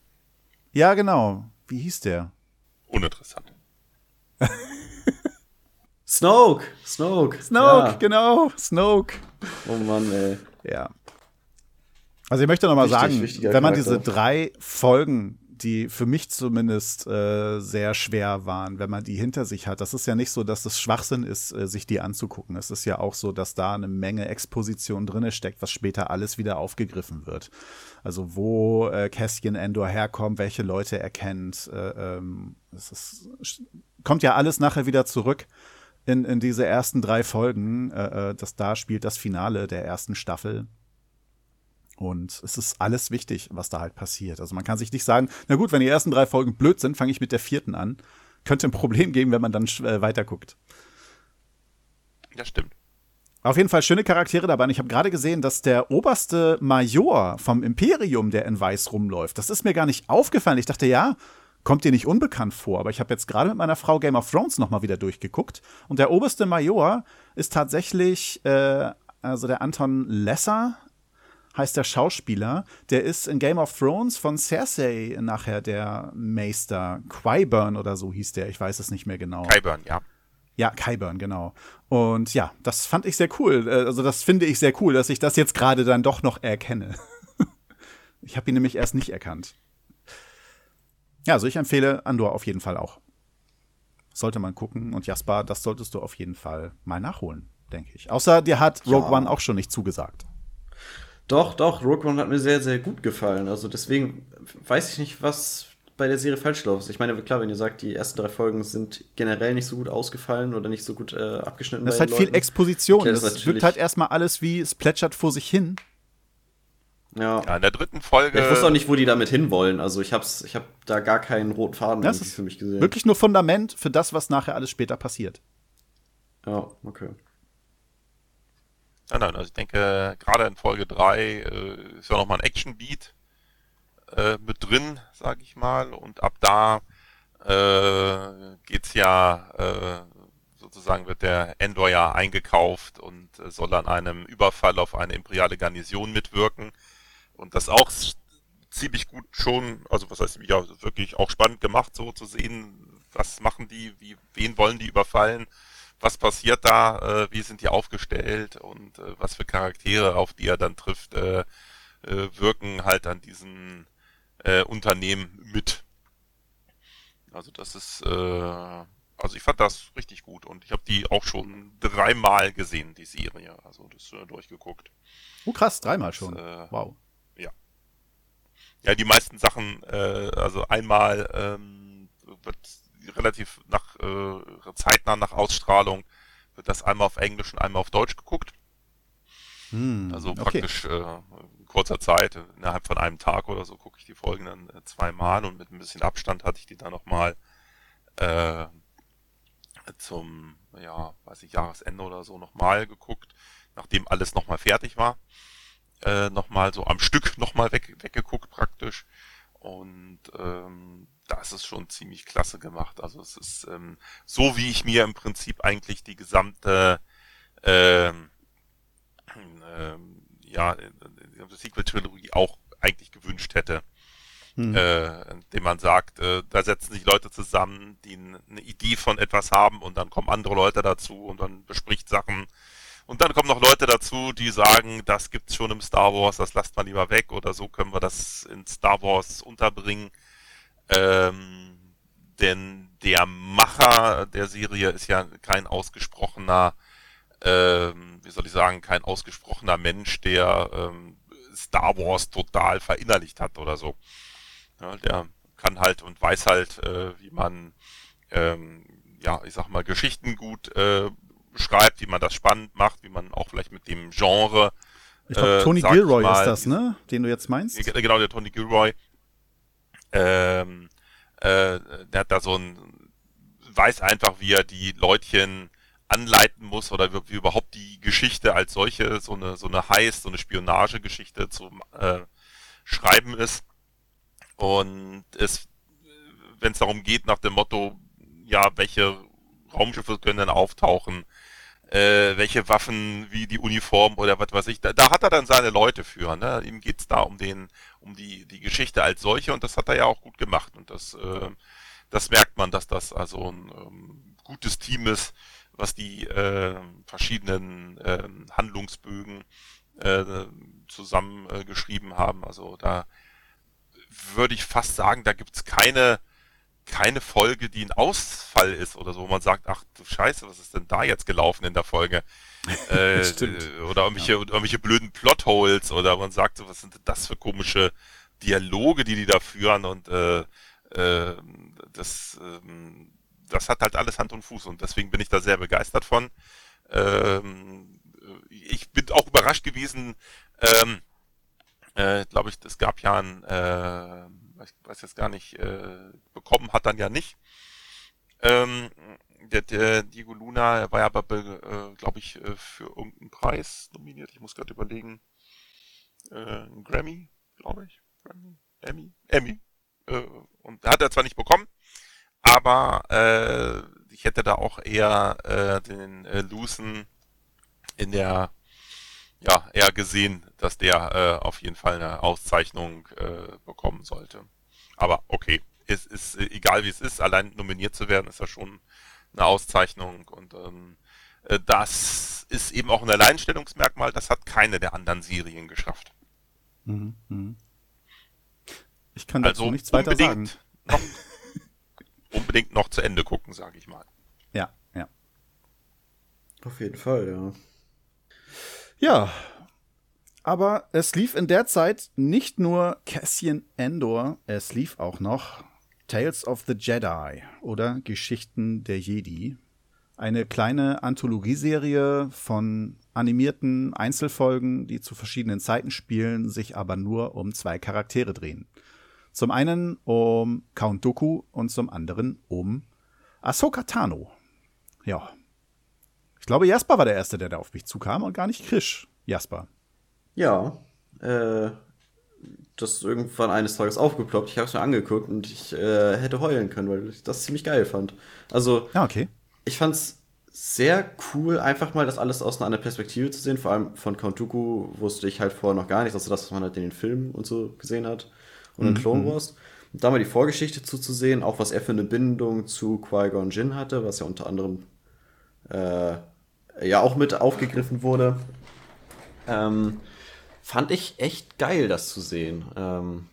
Ja, genau. Wie hieß der? Uninteressant. Snoke! Snoke! Snoke, ja. genau. Snoke. Oh Mann, ey. Ja. Also ich möchte noch mal sagen, wenn man diese drei Folgen die für mich zumindest äh, sehr schwer waren, wenn man die hinter sich hat. Das ist ja nicht so, dass es Schwachsinn ist, äh, sich die anzugucken. Es ist ja auch so, dass da eine Menge Exposition drin steckt, was später alles wieder aufgegriffen wird. Also wo äh, Cassian Endor herkommt, welche Leute er kennt. Äh, ähm, es ist, kommt ja alles nachher wieder zurück in, in diese ersten drei Folgen. Äh, äh das da spielt das Finale der ersten Staffel. Und es ist alles wichtig, was da halt passiert. Also man kann sich nicht sagen, na gut, wenn die ersten drei Folgen blöd sind, fange ich mit der vierten an. Könnte ein Problem geben, wenn man dann äh, weiter guckt. Ja, stimmt. Auf jeden Fall schöne Charaktere dabei. Und ich habe gerade gesehen, dass der oberste Major vom Imperium, der in Weiß rumläuft, das ist mir gar nicht aufgefallen. Ich dachte, ja, kommt dir nicht unbekannt vor. Aber ich habe jetzt gerade mit meiner Frau Game of Thrones nochmal wieder durchgeguckt. Und der oberste Major ist tatsächlich, äh, also der Anton Lesser, heißt der Schauspieler. Der ist in Game of Thrones von Cersei nachher der Meister. Qyburn oder so hieß der. Ich weiß es nicht mehr genau. Qyburn, ja. Ja, Kyburn, genau. Und ja, das fand ich sehr cool. Äh, also das finde ich sehr cool, dass ich das jetzt gerade dann doch noch erkenne. ich habe ihn nämlich erst nicht erkannt. Ja, also ich empfehle Andor auf jeden Fall auch. Sollte man gucken. Und Jasper, das solltest du auf jeden Fall mal nachholen, denke ich. Außer dir hat Rogue ja. One auch schon nicht zugesagt. Doch, doch, Rogue One hat mir sehr, sehr gut gefallen. Also deswegen weiß ich nicht, was bei der Serie falsch läuft. Ich meine, klar, wenn ihr sagt, die ersten drei Folgen sind generell nicht so gut ausgefallen oder nicht so gut äh, abgeschnitten. Das ist halt Leuten. viel Exposition. Okay, das, das wirkt halt erstmal alles wie, es plätschert vor sich hin. Ja. ja. in der dritten Folge. Ich wusste auch nicht, wo die damit hinwollen. Also ich hab's, ich hab da gar keinen roten Faden das ist für mich gesehen. Wirklich nur Fundament für das, was nachher alles später passiert. Ja, okay. Nein, nein, also ich denke, gerade in Folge 3 äh, ist ja nochmal ein Action-Beat äh, mit drin, sag ich mal. Und ab da äh, geht's ja, äh, sozusagen wird der Endor ja eingekauft und äh, soll an einem Überfall auf eine imperiale Garnison mitwirken. Und das auch ziemlich gut schon, also was heißt ja wirklich auch spannend gemacht, so zu sehen, was machen die, wie, wen wollen die überfallen, was passiert da, äh, wie sind die aufgestellt und äh, was für Charaktere, auf die er dann trifft, äh, äh, wirken halt an diesen äh, Unternehmen mit. Also das ist, äh, also ich fand das richtig gut und ich habe die auch schon dreimal gesehen, die Serie, also das äh, durchgeguckt. Oh krass, dreimal schon. Das, wow. Ja. Die meisten Sachen, äh, also einmal ähm, wird relativ nach äh, zeitnah nach Ausstrahlung wird das einmal auf Englisch und einmal auf Deutsch geguckt. Hm, also okay. praktisch äh, kurzer Zeit, innerhalb von einem Tag oder so, gucke ich die Folgen dann äh, zweimal und mit ein bisschen Abstand hatte ich die dann nochmal äh, zum, ja, weiß ich, Jahresende oder so nochmal geguckt, nachdem alles nochmal fertig war. Äh, nochmal so am Stück nochmal weg, weggeguckt praktisch. Und ähm, das ist schon ziemlich klasse gemacht. Also es ist ähm, so, wie ich mir im Prinzip eigentlich die gesamte ähm, ähm, ja, die Sequel-Trilogie auch eigentlich gewünscht hätte. Hm. Äh, indem man sagt, äh, da setzen sich Leute zusammen, die eine Idee von etwas haben und dann kommen andere Leute dazu und dann bespricht Sachen. Und dann kommen noch Leute dazu, die sagen, das gibt's schon im Star Wars, das lasst man lieber weg oder so können wir das in Star Wars unterbringen. Ähm, denn der Macher der Serie ist ja kein ausgesprochener ähm, wie soll ich sagen, kein ausgesprochener Mensch, der ähm, Star Wars total verinnerlicht hat oder so. Ja, der kann halt und weiß halt, äh, wie man, ähm, ja, ich sag mal, Geschichten gut äh, schreibt, wie man das spannend macht, wie man auch vielleicht mit dem Genre. Ich glaube, Tony äh, Gilroy mal, ist das, ne? Den du jetzt meinst? Genau, der Tony Gilroy. Ähm, äh, der hat da so ein, weiß einfach, wie er die Leutchen anleiten muss oder wie, wie, überhaupt die Geschichte als solche, so eine, so eine Heist, so eine Spionagegeschichte zu äh, schreiben ist. Und es, wenn es darum geht, nach dem Motto, ja, welche Raumschiffe können denn auftauchen, äh, welche Waffen, wie die Uniform oder was weiß ich, da, da hat er dann seine Leute für. Ne? Ihm geht's da um den, um die, die Geschichte als solche und das hat er ja auch gut gemacht. Und das, äh, das merkt man, dass das also ein ähm, gutes Team ist, was die äh, verschiedenen äh, Handlungsbögen äh, zusammengeschrieben äh, haben. Also da würde ich fast sagen, da gibt's keine keine Folge, die ein Ausfall ist oder so, wo man sagt, ach du Scheiße, was ist denn da jetzt gelaufen in der Folge? äh, oder irgendwelche, ja. irgendwelche blöden Plotholes oder man sagt so, was sind denn das für komische Dialoge, die die da führen und äh, äh, das ähm, das hat halt alles Hand und Fuß und deswegen bin ich da sehr begeistert von. Ähm, ich bin auch überrascht gewesen, ähm, äh, glaube ich, es gab ja ein, äh, ich weiß jetzt gar nicht, äh, bekommen hat dann ja nicht. Ähm, der, der Diego Luna war ja aber, äh, glaube ich, äh, für irgendeinen Preis nominiert. Ich muss gerade überlegen. Äh, Grammy, glaube ich. Grammy, Emmy, Emmy. Äh, und hat er zwar nicht bekommen, aber äh, ich hätte da auch eher äh, den äh, Lucen in der ja eher gesehen, dass der äh, auf jeden Fall eine Auszeichnung äh, bekommen sollte. Aber okay, es ist äh, egal wie es ist, allein nominiert zu werden ist ja schon eine Auszeichnung und ähm, äh, das ist eben auch ein Alleinstellungsmerkmal, das hat keine der anderen Serien geschafft. Mhm, mh. Ich kann dazu also nichts weiter sagen. Noch, unbedingt noch zu Ende gucken, sage ich mal. Ja, ja. Auf jeden Fall, ja. Ja, aber es lief in der Zeit nicht nur Cassian Endor, es lief auch noch Tales of the Jedi oder Geschichten der Jedi. Eine kleine Anthologieserie von animierten Einzelfolgen, die zu verschiedenen Zeiten spielen, sich aber nur um zwei Charaktere drehen. Zum einen um Count Dooku und zum anderen um Ahsoka Tano. Ja. Ich glaube, Jasper war der Erste, der da auf mich zukam und gar nicht Krisch. Jasper. Ja. Äh, das ist irgendwann eines Tages aufgeploppt. Ich habe es mir angeguckt und ich äh, hätte heulen können, weil ich das ziemlich geil fand. Also, ja, okay. ich fand's sehr cool, einfach mal das alles aus einer anderen Perspektive zu sehen. Vor allem von Count Dooku wusste ich halt vorher noch gar nicht, also das, was man halt in den Filmen und so gesehen hat und in mhm. Clone Wars. Und da mal die Vorgeschichte zuzusehen, auch was er für eine Bindung zu Qui-Gon Jinn hatte, was ja unter anderem äh, ja auch mit aufgegriffen wurde. Ähm, fand ich echt geil, das zu sehen. Ähm,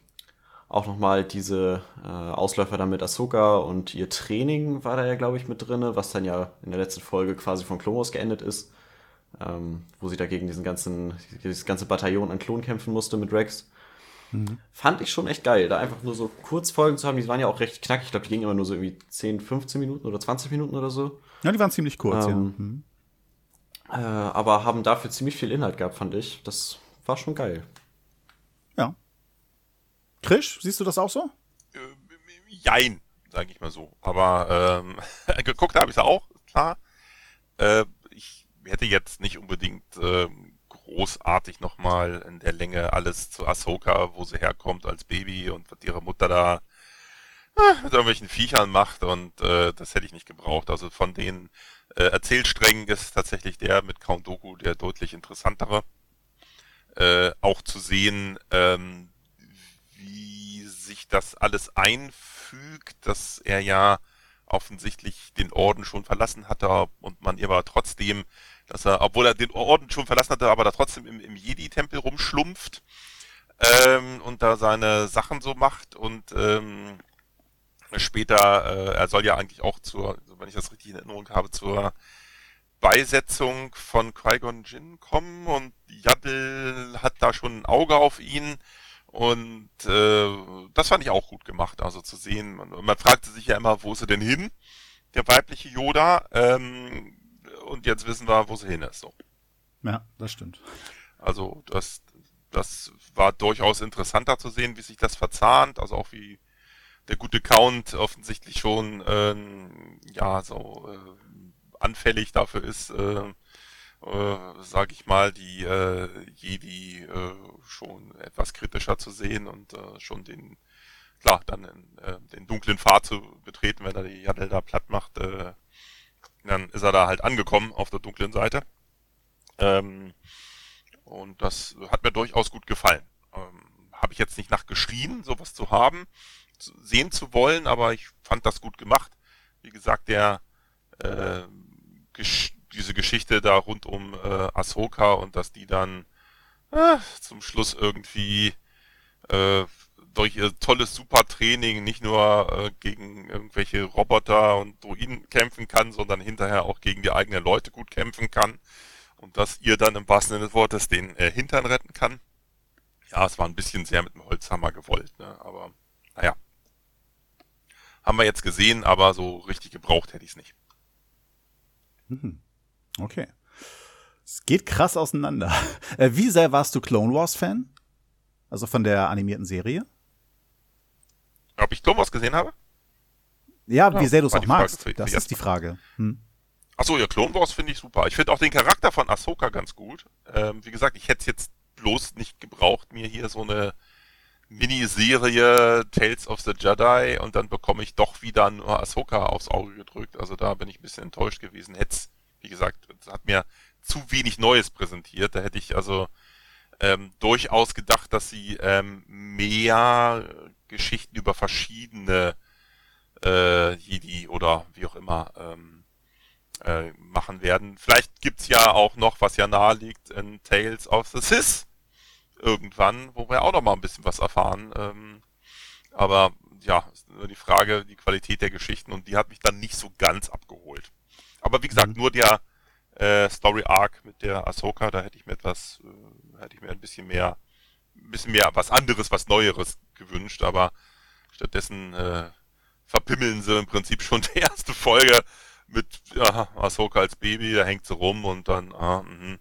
auch nochmal diese äh, Ausläufer da mit Ahsoka und ihr Training war da ja, glaube ich, mit drin, was dann ja in der letzten Folge quasi von Wars geendet ist, ähm, wo sie dagegen diesen ganzen, dieses ganze Bataillon an Klonen kämpfen musste mit Rex. Mhm. Fand ich schon echt geil, da einfach nur so Kurzfolgen zu haben. Die waren ja auch recht knackig. Ich glaube, die gingen immer nur so irgendwie 10, 15 Minuten oder 20 Minuten oder so. Ja, die waren ziemlich kurz, ähm, ja. Mhm. Äh, aber haben dafür ziemlich viel Inhalt gehabt, fand ich. Das war schon geil. Ja. Krisch, siehst du das auch so? Äh, jein, sage ich mal so. Aber ähm, geguckt habe ich es auch, klar. Äh, ich hätte jetzt nicht unbedingt ähm, großartig nochmal in der Länge alles zu Ahsoka, wo sie herkommt als Baby und was ihre Mutter da äh, mit irgendwelchen Viechern macht und äh, das hätte ich nicht gebraucht. Also von den äh, Erzählsträngen ist tatsächlich der mit Count Doku der deutlich interessantere. Äh, auch zu sehen, ähm, wie sich das alles einfügt, dass er ja offensichtlich den Orden schon verlassen hatte und man ihr aber trotzdem dass er, obwohl er den Orden schon verlassen hatte, aber da trotzdem im, im Jedi-Tempel rumschlumpft ähm, und da seine Sachen so macht und ähm, später, äh, er soll ja eigentlich auch zur, wenn ich das richtig in Erinnerung habe, zur Beisetzung von Qui-Gon Jinn kommen und Yaddle hat da schon ein Auge auf ihn und äh, das fand ich auch gut gemacht, also zu sehen. Man, man fragte sich ja immer, wo ist er denn hin, der weibliche Yoda? Ähm, und jetzt wissen wir, wo sie hin ist. So. Ja, das stimmt. Also das, das war durchaus interessanter zu sehen, wie sich das verzahnt, also auch wie der gute Count offensichtlich schon ähm, ja so äh, anfällig dafür ist, äh, äh, sage ich mal, die äh, Jedi äh, schon etwas kritischer zu sehen und äh, schon den klar dann in, äh, den dunklen Pfad zu betreten, wenn er die Yaddle da platt macht, äh, dann ist er da halt angekommen auf der dunklen Seite. Ähm, und das hat mir durchaus gut gefallen. Ähm, Habe ich jetzt nicht nachgeschrien, sowas zu haben, sehen zu wollen, aber ich fand das gut gemacht. Wie gesagt, der äh, gesch diese Geschichte da rund um äh, Ahsoka und dass die dann äh, zum Schluss irgendwie äh, durch ihr tolles Supertraining nicht nur äh, gegen irgendwelche Roboter und Druiden kämpfen kann, sondern hinterher auch gegen die eigenen Leute gut kämpfen kann und dass ihr dann im wahrsten Sinne des Wortes den äh, Hintern retten kann. Ja, es war ein bisschen sehr mit dem Holzhammer gewollt, ne? aber naja. Haben wir jetzt gesehen, aber so richtig gebraucht hätte ich es nicht. Mhm. Okay. Es geht krass auseinander. Äh, wie sehr warst du Clone Wars Fan? Also von der animierten Serie? Ob ich Clone Wars gesehen habe? Ja, wie Ja, sehr du es auch Frage magst. für- Das ist die Frage. Hm. Achso, ja, Clone Wars finde ich super. Ich finde auch den Charakter von Ahsoka ganz gut. Ähm, wie gesagt, ich hätte es jetzt bloß nicht gebraucht, mir hier so eine Miniserie Tales of the Jedi und dann bekomme ich doch wieder nur Ahsoka aufs Auge gedrückt. Also da bin ich ein bisschen enttäuscht gewesen. Hätte wie gesagt, es hat mir zu wenig Neues präsentiert. Da hätte ich also ähm, durchaus gedacht, dass sie ähm, mehr Geschichten über verschiedene äh, Jedi oder wie auch immer ähm, äh, machen werden. Vielleicht gibt's ja auch noch, was ja nahe liegt, in Tales of the Sith irgendwann, wo wir auch noch mal ein bisschen was erfahren. Ähm, aber ja, ist nur die Frage, die Qualität der Geschichten und die hat mich dann nicht so ganz abgeholt. Aber wie gesagt, nur der äh, Story Arc mit der Ahsoka, da hätte ich mir etwas, äh, hätte ich mir ein bisschen mehr, ein bisschen mehr was anderes, was Neueres gewünscht, aber stattdessen äh, verpimmeln sie im Prinzip schon die erste Folge mit ja, Ahsoka als Baby, da hängt sie rum und dann, ah, mhm.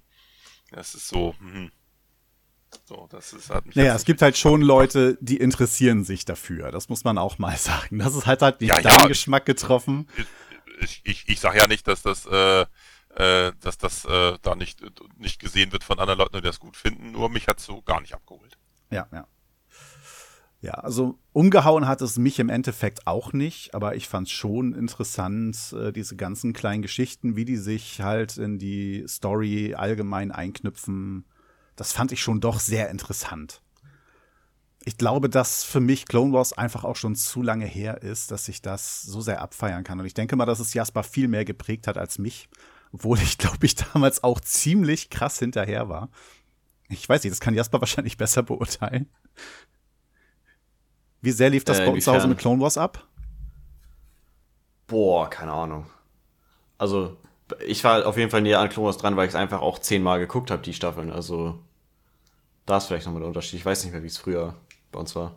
das ist so, mhm. So, das ist hat mich Naja, es gibt halt schon Leute, die interessieren sich dafür. Das muss man auch mal sagen. Das ist halt halt nicht Ja, deinen ja. Geschmack getroffen. ich, ich, ich sage ja nicht, dass das, äh, äh, dass das äh, da nicht, nicht gesehen wird von anderen Leuten, die das gut finden, nur mich hat's so gar nicht abgeholt. Ja, ja. Ja, also umgehauen hat es mich im Endeffekt auch nicht, aber ich fand es schon interessant, äh, diese ganzen kleinen Geschichten, wie die sich halt in die Story allgemein einknüpfen. Das fand ich schon doch sehr interessant. Ich glaube, dass für mich Clone Wars einfach auch schon zu lange her ist, dass ich das so sehr abfeiern kann. Und ich denke mal, dass es Jasper viel mehr geprägt hat als mich, obwohl ich, glaube ich, damals auch ziemlich krass hinterher war. Ich weiß nicht, das kann Jasper wahrscheinlich besser beurteilen. Wie sehr lief das Äh, bei uns zu Hause mit Clone Wars ab? Boah, keine Ahnung. Also, ich war auf jeden Fall näher an Clone Wars dran, weil ich es einfach auch zehnmal geguckt habe, die Staffeln. Also, da ist vielleicht nochmal der Unterschied. Ich weiß nicht mehr, wie es früher bei uns war.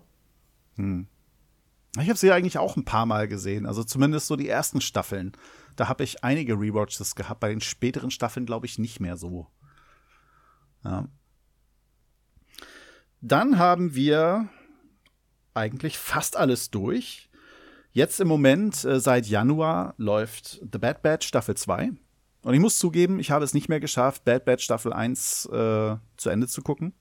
Ich habe sie eigentlich auch ein paar Mal gesehen, also zumindest so die ersten Staffeln. Da habe ich einige Rewatches gehabt, bei den späteren Staffeln glaube ich nicht mehr so. Ja. Dann haben wir eigentlich fast alles durch. Jetzt im Moment, äh, seit Januar, läuft The Bad Batch Staffel 2. Und ich muss zugeben, ich habe es nicht mehr geschafft, Bad Batch Staffel 1 äh, zu Ende zu gucken.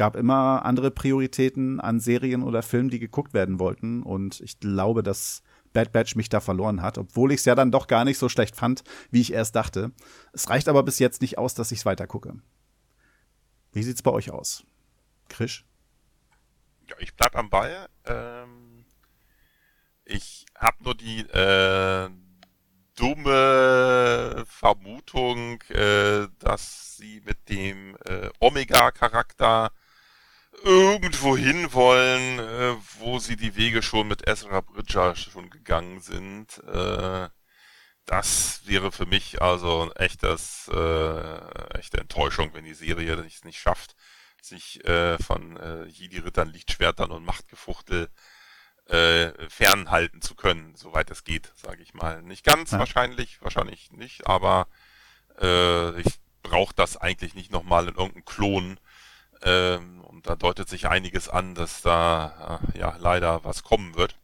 Es gab immer andere Prioritäten an Serien oder Filmen, die geguckt werden wollten. Und ich glaube, dass Bad Batch mich da verloren hat, obwohl ich es ja dann doch gar nicht so schlecht fand, wie ich erst dachte. Es reicht aber bis jetzt nicht aus, dass ich es weiter gucke. Wie sieht's bei euch aus? Krisch? Ja, ich bleib am Ball. Ähm, ich habe nur die äh, dumme Vermutung, äh, dass sie mit dem äh, Omega-Charakter irgendwo hinwollen, äh, wo sie die Wege schon mit Ezra Bridger schon gegangen sind. Äh, das wäre für mich also ein echtes, äh, echte Enttäuschung, wenn die Serie es nicht schafft, sich äh, von äh, Jedi-Rittern, Lichtschwertern und Machtgefuchtel äh, fernhalten zu können, soweit es geht, sage ich mal. Nicht ganz Ja. wahrscheinlich, wahrscheinlich nicht, aber äh, ich brauche das eigentlich nicht nochmal in irgendeinem Klon. Ähm, und da deutet sich einiges an, dass da äh, ja leider was kommen wird.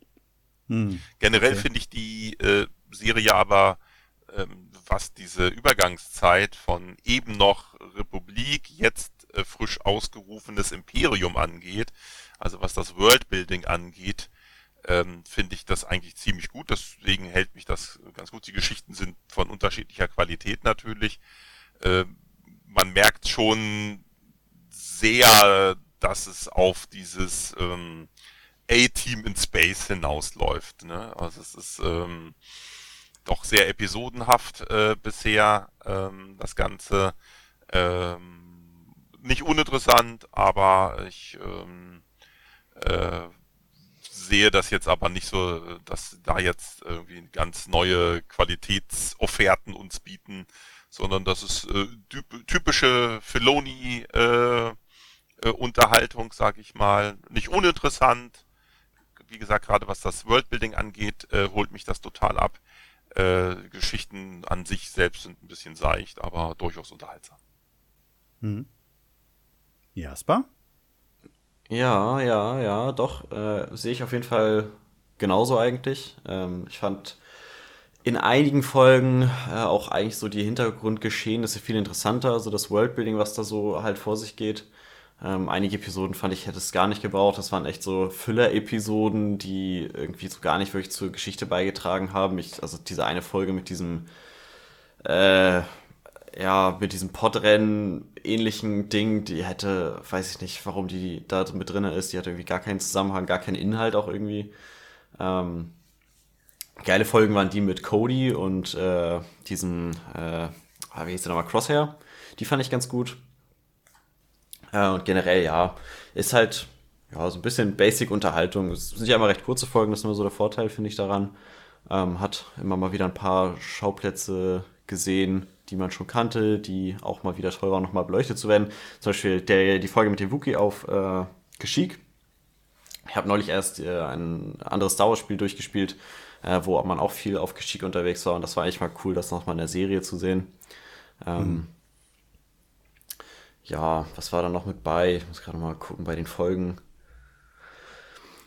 Hm. Generell Okay. finde ich die äh, Serie aber, ähm, was diese Übergangszeit von eben noch Republik, jetzt äh, frisch ausgerufenes Imperium angeht, also was das Worldbuilding angeht, ähm, finde ich das eigentlich ziemlich gut. Deswegen hält mich das ganz gut. Die Geschichten sind von unterschiedlicher Qualität natürlich. Ähm, man merkt schon sehr, dass es auf dieses ähm, A-Team in Space hinausläuft. Ne? Also es ist ähm, doch sehr episodenhaft äh, bisher ähm, das Ganze. Ähm, nicht uninteressant, aber ich ähm, äh, sehe das jetzt aber nicht so, dass da jetzt irgendwie ganz neue Qualitätsofferten uns bieten, sondern das ist äh, typ- typische Filoni äh, äh, Unterhaltung, sag ich mal, nicht uninteressant. Wie gesagt, gerade was das Worldbuilding angeht, äh, holt mich das total ab. Äh, Geschichten an sich selbst sind ein bisschen seicht, aber durchaus unterhaltsam. Hm. Jasper? Ja, ja, ja, doch. Äh, sehe ich auf jeden Fall genauso eigentlich. Ähm, ich fand in einigen Folgen äh, auch eigentlich so die Hintergrundgeschehnisse viel interessanter, also das Worldbuilding, was da so halt vor sich geht. Ähm, einige Episoden fand ich, hätte es gar nicht gebraucht. Das waren echt so Füller-Episoden, die irgendwie so gar nicht wirklich zur Geschichte beigetragen haben. Ich, also diese eine Folge mit diesem, äh, ja, mit diesem Podrennen ähnlichen Ding, die hätte, weiß ich nicht, warum die da mit drin ist. Die hat irgendwie gar keinen Zusammenhang, gar keinen Inhalt auch irgendwie. Ähm, geile Folgen waren die mit Cody und äh, diesem, äh, wie hieß der nochmal, Crosshair. Die fand ich ganz gut. Äh, und generell, ja, ist halt ja, so ein bisschen Basic-Unterhaltung. Es sind ja immer recht kurze Folgen, das ist immer so der Vorteil, finde ich daran. Ähm, hat immer mal wieder ein paar Schauplätze gesehen, die man schon kannte, die auch mal wieder teurer nochmal beleuchtet zu werden. Zum Beispiel der, die Folge mit dem Wookie auf äh, Kashyyyk. Ich habe neulich erst äh, ein anderes Star Wars-Spiel durchgespielt, äh, wo man auch viel auf Kashyyyk unterwegs war. Und das war eigentlich mal cool, das nochmal in der Serie zu sehen. Ähm, mhm ja, was war da noch mit bei? Ich muss gerade mal gucken bei den Folgen.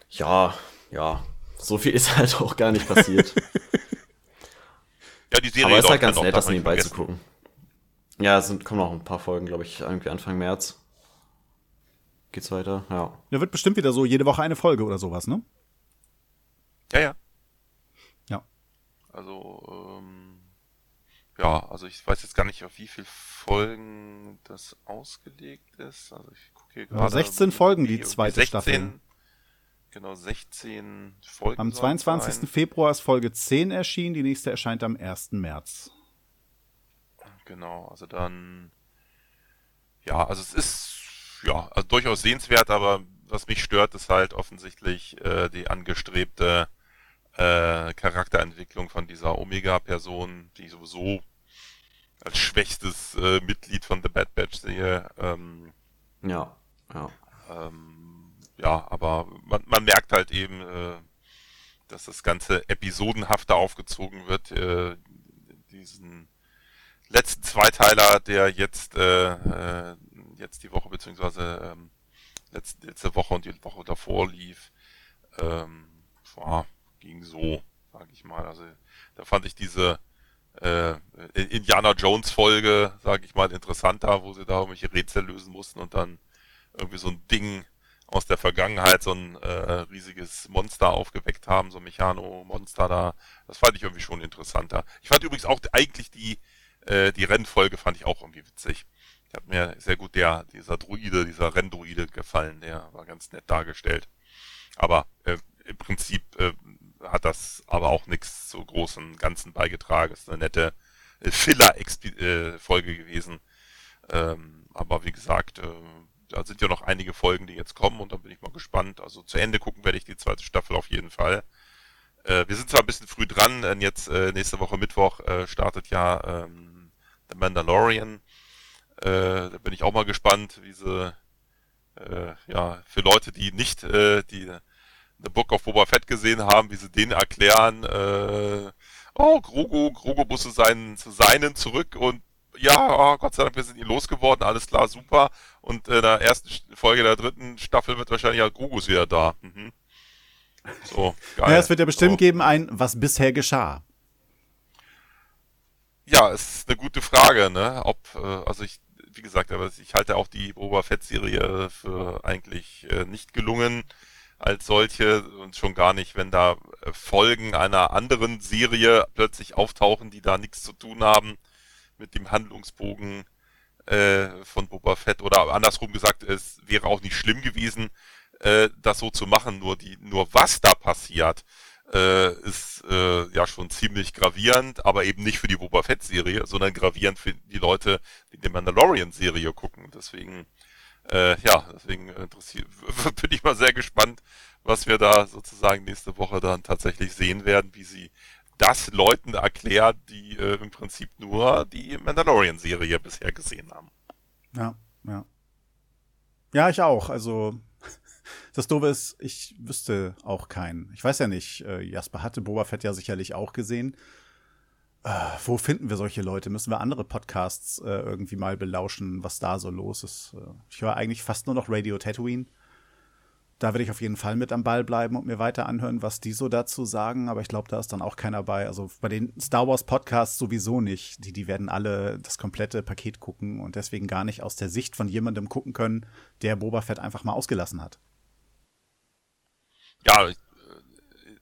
Ja, ja, so viel ist halt auch gar nicht passiert. ja, die Serie Aber es ist halt ganz nett, das nebenbei zu gucken. Ja, es sind, kommen noch ein paar Folgen, glaube ich, irgendwie Anfang März. Geht's weiter, ja. Da wird bestimmt wieder so jede Woche eine Folge oder sowas, ne? Ja, ja. Ja. Also, ähm, ja, also ich weiß jetzt gar nicht, auf wie viele Folgen das ausgelegt ist. Also ich gucke hier gerade. Ja, 16 Folgen die zweite 16, Staffel. Genau, 16 Folgen. Am 22. Sein. Februar ist Folge 10 erschienen, die nächste erscheint am 1. März. Genau, also dann. Ja, also es ist ja also durchaus sehenswert, aber was mich stört, ist halt offensichtlich äh, die angestrebte äh, Charakterentwicklung von dieser Omega-Person, die sowieso als schwächstes äh, Mitglied von The Bad Batch sehe. Ähm, ja, ja. Ähm, ja, aber man, man merkt halt eben, äh, dass das Ganze episodenhafter aufgezogen wird. Äh, diesen letzten Zweiteiler, der jetzt, äh, äh, jetzt die Woche, beziehungsweise ähm, letzte, letzte Woche und die Woche davor lief, ähm, war, ging so, sage ich mal. Also da fand ich diese äh, Indiana Jones Folge, sage ich mal, interessanter, wo sie da irgendwelche Rätsel lösen mussten und dann irgendwie so ein Ding aus der Vergangenheit, so ein äh, riesiges Monster aufgeweckt haben, so ein Mechano-Monster da. Das fand ich irgendwie schon interessanter. Ich fand übrigens auch eigentlich die, äh, die Rennfolge fand ich auch irgendwie witzig. Die hat mir sehr gut der, dieser Druide, dieser Renndruide gefallen, der war ganz nett dargestellt. Aber äh, im Prinzip äh, hat das aber auch nichts zu großen Ganzen beigetragen. Ist eine nette äh, Filler-Folge gewesen. Ähm, aber wie gesagt, äh, da sind ja noch einige Folgen, die jetzt kommen und da bin ich mal gespannt. Also zu Ende gucken werde ich die zweite Staffel auf jeden Fall. Äh, wir sind zwar ein bisschen früh dran, denn jetzt äh, nächste Woche Mittwoch äh, startet ja ähm, The Mandalorian. Äh, da bin ich auch mal gespannt, wie sie äh, ja für Leute, die nicht äh, die The Book of Boba Fett gesehen haben, wie sie den erklären, äh, oh, Grogu, Grogu musste seinen, zu seinen zurück und ja, oh, Gott sei Dank, wir sind ihn losgeworden, alles klar, super. Und in der ersten Folge der dritten Staffel wird wahrscheinlich ja Grogus wieder da. Mhm. So, geil. Ja, es wird ja bestimmt so. geben ein, was bisher geschah. Ja, es ist eine gute Frage, ne? Ob, äh, also ich, wie gesagt, aber ich halte auch die Boba Fett-Serie für eigentlich äh, nicht gelungen als solche und schon gar nicht, wenn da äh, Folgen einer anderen Serie plötzlich auftauchen, die da nichts zu tun haben mit dem Handlungsbogen äh, von Boba Fett oder andersrum gesagt, es wäre auch nicht schlimm gewesen, äh, das so zu machen, nur die, nur was da passiert, äh, ist äh, ja schon ziemlich gravierend, aber eben nicht für die Boba Fett Serie, sondern gravierend für die Leute, die die Mandalorian Serie gucken. Deswegen äh, ja, deswegen interessiert, bin ich mal sehr gespannt, was wir da sozusagen nächste Woche dann tatsächlich sehen werden, wie sie das Leuten erklärt, die äh, im Prinzip nur die Mandalorian-Serie bisher gesehen haben. Ja, ja. Ja, ich auch. Also, das Doofe ist, ich wüsste auch keinen. Ich weiß ja nicht, äh, Jasper hatte Boba Fett ja sicherlich auch gesehen. Äh, wo finden wir solche Leute? Müssen wir andere Podcasts äh, irgendwie mal belauschen, was da so los ist? Äh, ich höre eigentlich fast nur noch Radio Tatooine. Da werde ich auf jeden Fall mit am Ball bleiben und mir weiter anhören, was die so dazu sagen. Aber ich glaube, da ist dann auch keiner bei. Also bei den Star Wars Podcasts sowieso nicht. Die, die werden alle das komplette Paket gucken und deswegen gar nicht aus der Sicht von jemandem gucken können, der Boba Fett einfach mal ausgelassen hat. Ja,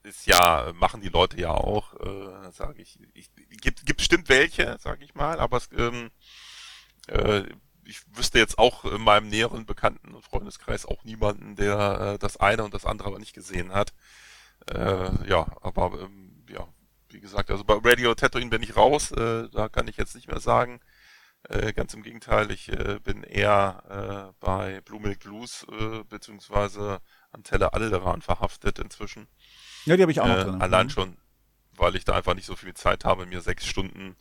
ist ja, machen die Leute ja auch, äh, sage ich. ich. Gibt, gibt bestimmt welche, sage ich mal, aber es, ähm, äh, ich wüsste jetzt auch in meinem näheren Bekannten- und Freundeskreis auch niemanden, der äh, das eine und das andere aber nicht gesehen hat. Äh, ja, aber ähm, ja, wie gesagt, also bei Radio Tatooine bin ich raus, äh, da kann ich jetzt nicht mehr sagen. Äh, ganz im Gegenteil, ich äh, bin eher äh, bei Blue Milk Blues äh, beziehungsweise Antelle Alderan verhaftet inzwischen. Ja, die habe ich auch noch Äh, drin. allein Mhm. schon, weil ich da einfach nicht so viel Zeit habe, mir sechs Stunden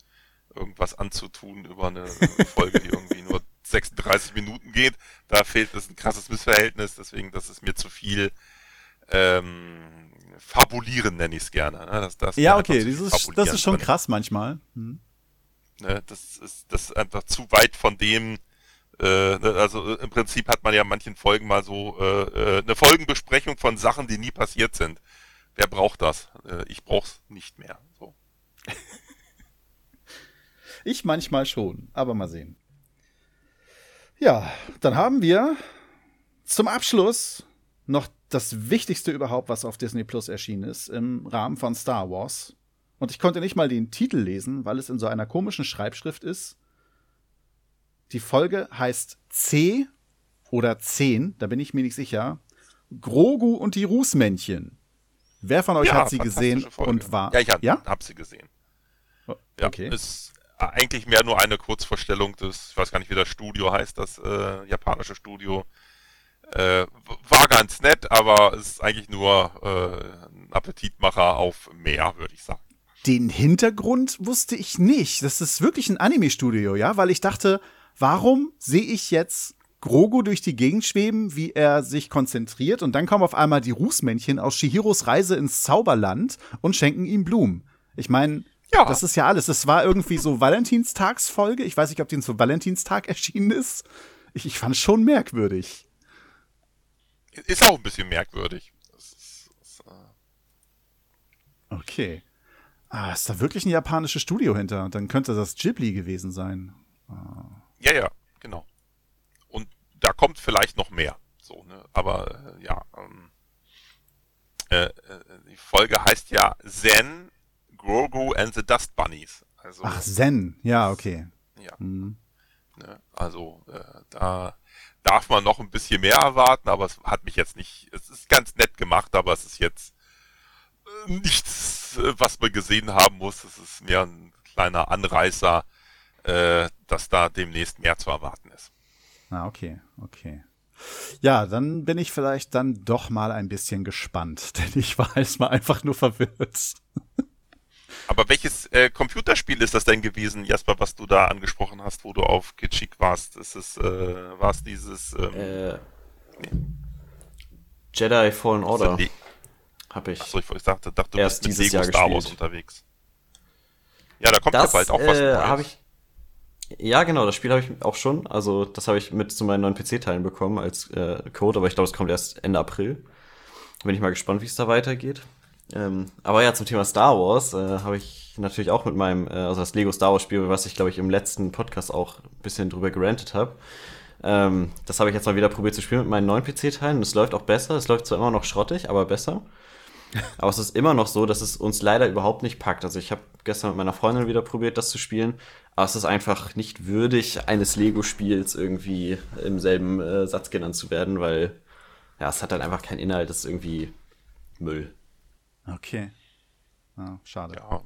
irgendwas anzutun über eine Folge, die irgendwie nur 36 Minuten geht. Da fehlt es ein krasses Missverhältnis, deswegen das ist mir zu viel ähm, fabulieren nenne ich es gerne. Ne? Das, das Ja, okay, dieses, das ist schon drin. krass manchmal. Mhm. Ne? Das ist das ist einfach zu weit von dem. Äh, ne, also äh, im Prinzip hat man ja in manchen Folgen mal so äh, eine Folgenbesprechung von Sachen, die nie passiert sind. Wer braucht das? Äh, ich brauch's nicht mehr. So. Ich manchmal schon, aber mal sehen. Ja, dann haben wir zum Abschluss noch das Wichtigste überhaupt, was auf Disney Plus erschienen ist, im Rahmen von Star Wars. Und ich konnte nicht mal den Titel lesen, weil es in so einer komischen Schreibschrift ist. Die Folge heißt C oder 10, da bin ich mir nicht sicher. Grogu und die Rußmännchen. Wer von euch Ja, hat sie gesehen Folge. und war? Ja, ich hab, ja? hab sie gesehen. Ja, Okay. Ist eigentlich mehr nur eine Kurzvorstellung des, ich weiß gar nicht, wie das Studio heißt, das äh, japanische Studio. Äh, war ganz nett, aber es ist eigentlich nur äh, ein Appetitmacher auf mehr, würde ich sagen. Den Hintergrund wusste ich nicht. Das ist wirklich ein Anime-Studio, ja? Weil ich dachte, warum sehe ich jetzt Grogu durch die Gegend schweben, wie er sich konzentriert und dann kommen auf einmal die Rußmännchen aus Shihiros Reise ins Zauberland und schenken ihm Blumen. Ich meine, Ja. das ist ja alles. Das war irgendwie so Valentinstagsfolge. Ich weiß nicht, ob die zu Valentinstag erschienen ist. Ich, ich fand es schon merkwürdig. Ist auch ein bisschen merkwürdig. Das ist, das, äh, Okay. Ah, ist da wirklich ein japanisches Studio hinter? Dann könnte das Ghibli gewesen sein. Ja, ja, genau. Kommt vielleicht noch mehr. So, ne? Aber äh, ja, ähm, äh, äh, die Folge heißt ja Zen, Grogu and the Dust Bunnies. Also, Ach, Zen. Ja, okay. ja, Mhm. ne? also äh, da darf man noch ein bisschen mehr erwarten, aber es hat mich jetzt nicht, es ist ganz nett gemacht, aber es ist jetzt äh, nichts, äh, was man gesehen haben muss. Es ist mehr ein kleiner Anreißer, äh, dass da demnächst mehr zu erwarten ist. Ah, okay, okay. Ja, dann bin ich vielleicht dann doch mal ein bisschen gespannt, denn ich war jetzt mal einfach nur verwirrt. Aber welches äh, Computerspiel ist das denn gewesen, Jasper, was du da angesprochen hast, wo du auf Kitschik warst? Ist es, äh, war es dieses ähm, Äh, Jedi Fallen Order Le- habe ich. Achso, ich, ich dachte, dachte du Erst bist mit Lego Jahr Star Wars unterwegs. Ja, da kommt das ja bald auch was äh, Neues. habe ich. Ja, genau, das Spiel habe ich auch schon. Also, das habe ich mit zu meinen neuen PC-Teilen bekommen als äh, Code, aber ich glaube, es kommt erst Ende April. Bin ich mal gespannt, wie es da weitergeht. Ähm, aber ja, zum Thema Star Wars äh, habe ich natürlich auch mit meinem, äh, also das Lego Star Wars Spiel, was ich glaube ich im letzten Podcast auch ein bisschen drüber gerantet habe. Ähm, das habe ich jetzt mal wieder probiert zu spielen mit meinen neuen PC-Teilen und es läuft auch besser. Es läuft zwar immer noch schrottig, aber besser. Aber es ist immer noch so, dass es uns leider überhaupt nicht packt. Also ich habe gestern mit meiner Freundin wieder probiert, das zu spielen. Aber es ist einfach nicht würdig, eines Lego-Spiels irgendwie im selben äh, Satz genannt zu werden, weil ja, es hat halt einfach keinen Inhalt, es ist irgendwie Müll. Okay. Ah, schade. Ja,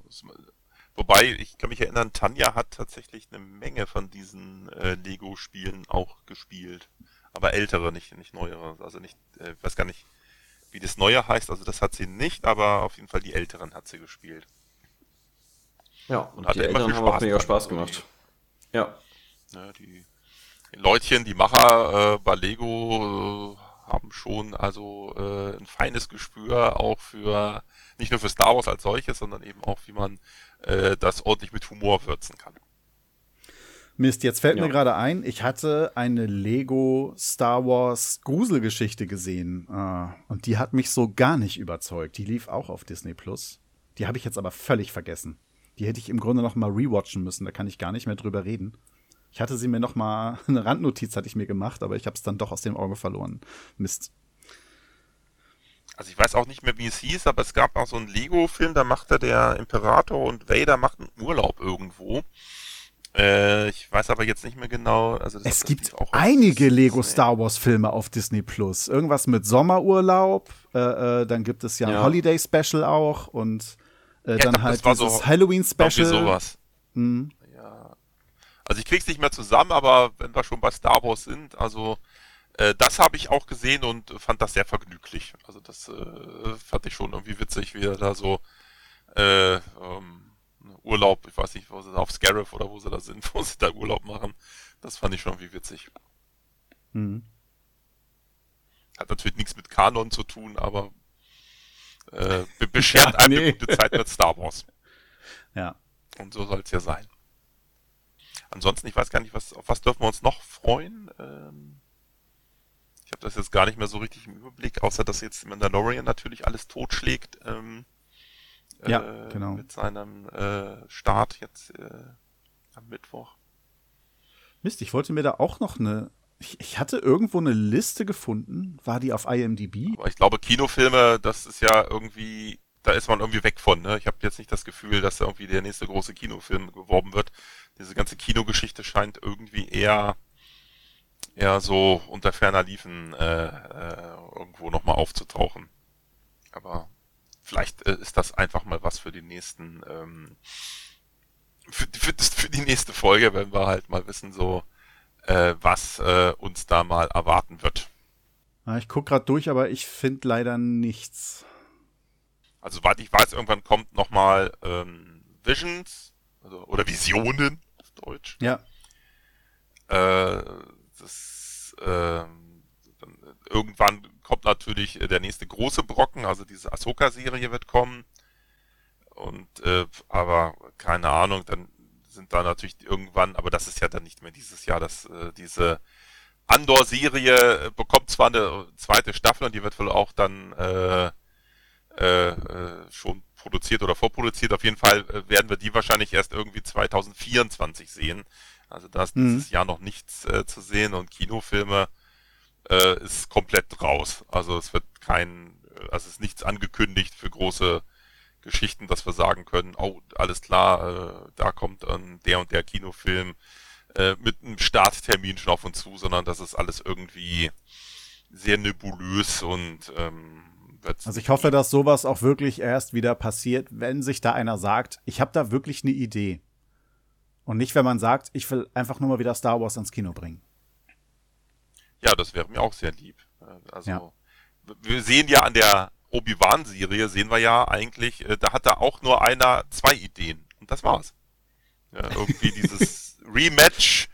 wobei, ich kann mich erinnern, Tanja hat tatsächlich eine Menge von diesen äh, Lego-Spielen auch gespielt. Aber ältere, nicht, nicht neuere. Also nicht, äh, weiß gar nicht, wie das neue heißt. Also das hat sie nicht, aber auf jeden Fall die älteren hat sie gespielt. Ja, und, hatte die immer Eltern viel haben auch Spaß mega dran, Spaß gemacht. Ja. Ne, die, die Leutchen, die Macher äh, bei Lego äh, haben schon also äh, ein feines Gespür auch für nicht nur für Star Wars als solches, sondern eben auch wie man äh, das ordentlich mit Humor würzen kann. Mist, jetzt fällt Ja. mir gerade ein, ich hatte eine Lego Star Wars Gruselgeschichte gesehen. Ah, und die hat mich so gar nicht überzeugt. Die lief auch auf Disney Plus. Die habe ich jetzt aber völlig vergessen. Die hätte ich im Grunde noch mal rewatchen müssen. Da kann ich gar nicht mehr drüber reden. Ich hatte sie mir noch mal eine Randnotiz hatte ich mir gemacht, aber ich habe es dann doch aus dem Auge verloren. Mist. Also ich weiß auch nicht mehr, wie es hieß, aber es gab auch so einen Lego-Film, da machte der Imperator und Vader machten Urlaub irgendwo. Äh, ich weiß aber jetzt nicht mehr genau. Also Es gibt auch einige. Lego Star Wars Filme auf Disney Plus. Irgendwas mit Sommerurlaub, äh, äh, dann gibt es ja ein Ja. Holiday Special auch und äh, Ja, dann das halt war dieses so Halloween Irgendwie Special. sowas. Mhm. Ja. Also ich krieg's nicht mehr zusammen, aber wenn wir schon bei Star Wars sind, also äh, das habe ich auch gesehen und fand das sehr vergnüglich. Also das äh, fand ich schon irgendwie witzig, wie er da so äh, ähm, Urlaub, ich weiß nicht, wo sie da auf Scarif oder wo sie da sind, wo sie da Urlaub machen. Das fand ich schon irgendwie witzig. Mhm. Hat natürlich nichts mit Kanon zu tun, aber äh, be- beschert Ja, einem nee. eine gute Zeit mit Star Wars. Ja. Und so soll es ja sein. Ansonsten, ich weiß gar nicht, was, auf was dürfen wir uns noch freuen? Ähm, ich habe das jetzt gar nicht mehr so richtig im Überblick, außer dass jetzt Mandalorian natürlich alles totschlägt. Ähm, Ja, äh, genau. Mit seinem äh, Start jetzt äh, am Mittwoch. Mist, ich wollte mir da auch noch eine. Ich, ich hatte irgendwo eine Liste gefunden. War die auf IMDb? Aber ich glaube, Kinofilme, das ist ja irgendwie, da ist man irgendwie weg von. Ne? Ich habe jetzt nicht das Gefühl, dass da irgendwie der nächste große Kinofilm geworben wird. Diese ganze Kinogeschichte scheint irgendwie eher, eher so unter ferner Liefen äh, äh, irgendwo nochmal aufzutauchen. Aber vielleicht äh, ist das einfach mal was für die nächsten, ähm, für, für, für die nächste Folge, wenn wir halt mal wissen, so äh, was äh, uns da mal erwarten wird. Ah, ich gucke gerade durch, aber ich finde leider nichts. Also soweit ich weiß, irgendwann kommt nochmal ähm, Visions also, oder Visionen auf Deutsch. Ja. Äh, das, ähm, dann, irgendwann kommt natürlich äh, der nächste große Brocken, also diese Ahsoka-Serie wird kommen. Und äh, aber keine Ahnung, dann sind da natürlich irgendwann, aber das ist ja dann nicht mehr dieses Jahr, dass äh, diese Andor-Serie äh, bekommt zwar eine zweite Staffel und die wird wohl auch dann äh, äh, äh, schon produziert oder vorproduziert. Auf jeden Fall äh, werden wir die wahrscheinlich erst irgendwie 2024 sehen. Also da ist Mhm. dieses Jahr noch nichts äh, zu sehen und Kinofilme äh, ist komplett raus. Also es wird kein, äh, also es ist nichts angekündigt für große Geschichten, dass wir sagen können, oh, alles klar, äh, da kommt dann der und der Kinofilm äh, mit einem Starttermin schon auf uns zu, sondern das ist alles irgendwie sehr nebulös und ähm, Also ich hoffe, dass sowas auch wirklich erst wieder passiert, wenn sich da einer sagt, ich habe da wirklich eine Idee. Und nicht, wenn man sagt, ich will einfach nur mal wieder Star Wars ins Kino bringen. Ja, das wäre mir auch sehr lieb. Äh, Also Ja. wir sehen ja an der Obi-Wan-Serie, sehen wir ja eigentlich, äh, da hat da auch nur einer zwei Ideen. Und das war's. Ja, irgendwie dieses Rematch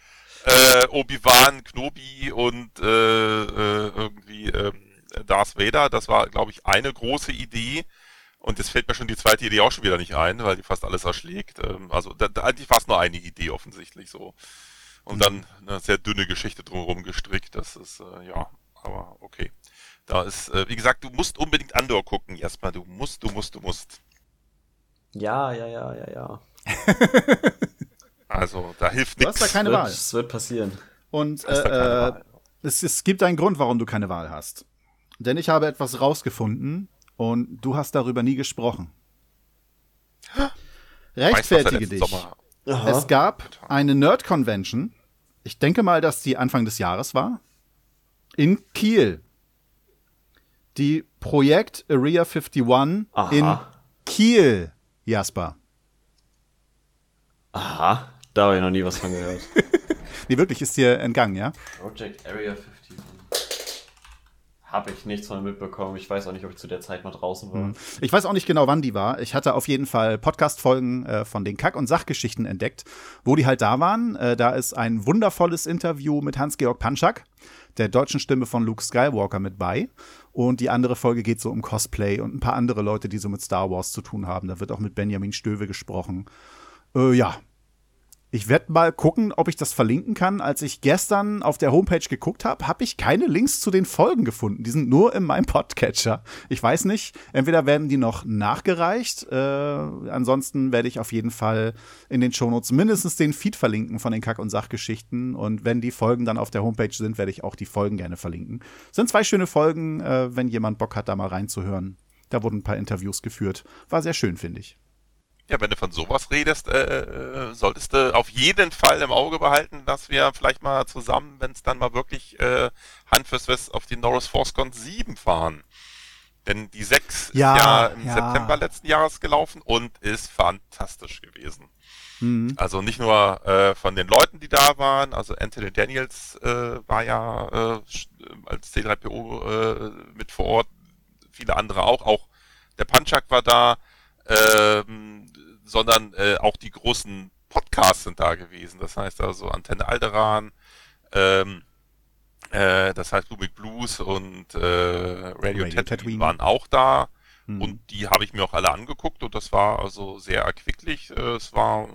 äh, Obi-Wan, Knobi und äh, äh, irgendwie ähm, Darth Vader, das war, glaube ich, eine große Idee. Und jetzt fällt mir schon die zweite Idee auch schon wieder nicht ein, weil die fast alles erschlägt. Ähm, also da, da, eigentlich war es nur eine Idee offensichtlich so. Und dann eine sehr dünne Geschichte drumherum gestrickt. Das ist, äh, ja, aber okay. Da ist, äh, wie gesagt, du musst unbedingt Andor gucken, Jasper. Du musst, du musst, du musst. Ja, ja, ja, ja, ja. Also, da hilft Du nichts. hast da keine wird, Wahl. Es wird passieren. Und äh, äh, es, es gibt einen Grund, warum du keine Wahl hast. Denn ich habe etwas rausgefunden und du hast darüber nie gesprochen. Du, Rechtfertige er dich. Es gab eine Nerd-Convention. Ich denke mal, dass die Anfang des Jahres war. In Kiel. Die Projekt Area 51 Aha. in Kiel, Jasper. Aha, da habe ich noch nie was von gehört. Nee, wirklich, ist dir entgangen, ja? Project Area 51. Habe ich nichts von mitbekommen. Ich weiß auch nicht, ob ich zu der Zeit mal draußen war. Ich weiß auch nicht genau, wann die war. Ich hatte auf jeden Fall Podcast-Folgen äh, von den Kack- und Sachgeschichten entdeckt, wo die halt da waren. Äh, da ist ein wundervolles Interview mit Hans-Georg Panschak, der deutschen Stimme von Luke Skywalker, mit bei. Und die andere Folge geht so um Cosplay und ein paar andere Leute, die so mit Star Wars zu tun haben. Da wird auch mit Benjamin Stöwe gesprochen. Äh, ja. Ich werde mal gucken, ob ich das verlinken kann. Als ich gestern auf der Homepage geguckt habe, habe ich keine Links zu den Folgen gefunden. Die sind nur in meinem Podcatcher. Ich weiß nicht, entweder werden die noch nachgereicht. Äh, ansonsten werde ich auf jeden Fall in den Shownotes mindestens den Feed verlinken von den Kack- und Sachgeschichten. Und wenn die Folgen dann auf der Homepage sind, werde ich auch die Folgen gerne verlinken. Es sind zwei schöne Folgen, äh, wenn jemand Bock hat, da mal reinzuhören. Da wurden ein paar Interviews geführt. War sehr schön, finde ich. Ja, wenn du von sowas redest, äh, äh, solltest du auf jeden Fall im Auge behalten, dass wir vielleicht mal zusammen, wenn es dann mal wirklich äh, Hand fürs West auf die Norris ForceCon 7 fahren. Denn die 6 Ja, ist ja im ja. September letzten Jahres gelaufen und ist fantastisch gewesen. Mhm. Also nicht nur äh, von den Leuten, die da waren, also Anthony Daniels äh, war ja äh, sch- als C3PO äh, mit vor Ort, viele andere auch, auch der Panchak war da, ähm, sondern äh, auch die großen Podcasts sind da gewesen. Das heißt also Antenne Alderan, ähm, äh, das heißt Big Blues und äh, Radio, Radio Tatooine Tatooine. waren auch da. Mhm. Und die habe ich mir auch alle angeguckt und das war also sehr erquicklich. Äh, Es war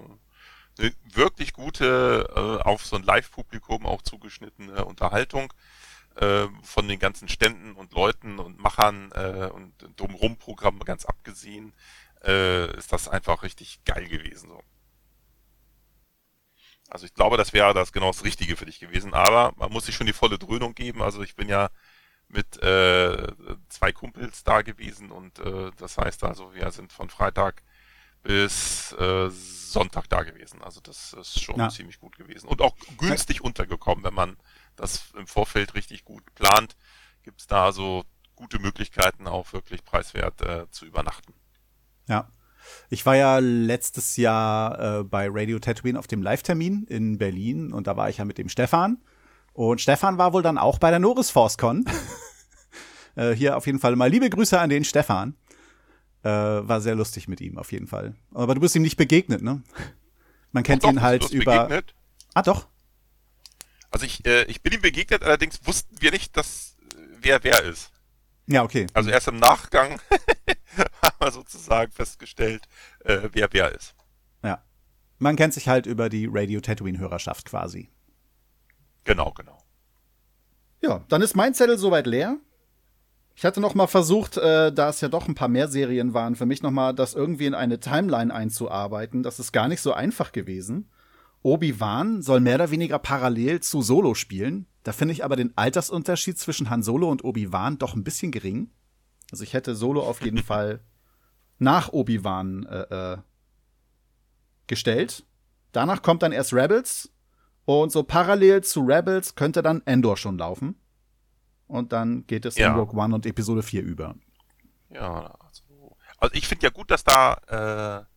eine wirklich gute, äh, auf so ein Live-Publikum auch zugeschnittene Unterhaltung äh, von den ganzen Ständen und Leuten und Machern äh, und drumherum Programm ganz abgesehen, äh, ist das einfach richtig geil gewesen. So. Also ich glaube, das wäre das genau das Richtige für dich gewesen, aber man muss sich schon die volle Dröhnung geben. Also ich bin ja mit äh, zwei Kumpels da gewesen und äh, das heißt also, wir sind von Freitag bis äh, Sonntag da gewesen. Also das ist schon Ja. ziemlich gut gewesen und auch günstig untergekommen, wenn man das im Vorfeld richtig gut plant, gibt's da also gute Möglichkeiten auch wirklich preiswert äh, zu übernachten. Ja. Ich war ja letztes Jahr äh, bei Radio Tatooine auf dem Live-Termin in Berlin und da war ich ja mit dem Stefan. Und Stefan war wohl dann auch bei der Norris ForceCon. äh, hier auf jeden Fall mal liebe Grüße an den Stefan. Äh, war sehr lustig mit ihm, auf jeden Fall. Aber du bist ihm nicht begegnet, ne? Man kennt Doch, ihn halt über. begegnet? Ah, doch. Also ich, äh, ich bin ihm begegnet, allerdings wussten wir nicht, dass äh, wer wer ist. Ja, okay. Also erst im Nachgang haben wir sozusagen festgestellt, äh, wer wer ist. Ja. Man kennt sich halt über die Radio Tatooine-Hörerschaft quasi. Genau, genau. Ja, dann ist mein Zettel soweit leer. Ich hatte noch mal versucht, äh, da es ja doch ein paar mehr Serien waren, für mich noch mal das irgendwie in eine Timeline einzuarbeiten. Das ist gar nicht so einfach gewesen. Obi-Wan soll mehr oder weniger parallel zu Solo spielen. Da finde ich aber den Altersunterschied zwischen Han Solo und Obi-Wan doch ein bisschen gering. Also ich hätte Solo auf jeden Fall nach Obi-Wan äh, äh, gestellt. Danach kommt dann erst Rebels. Und so parallel zu Rebels könnte dann Endor schon laufen. Und dann geht es Ja. in Rogue One und Episode 4 über. Ja, also, also ich finde ja gut, dass da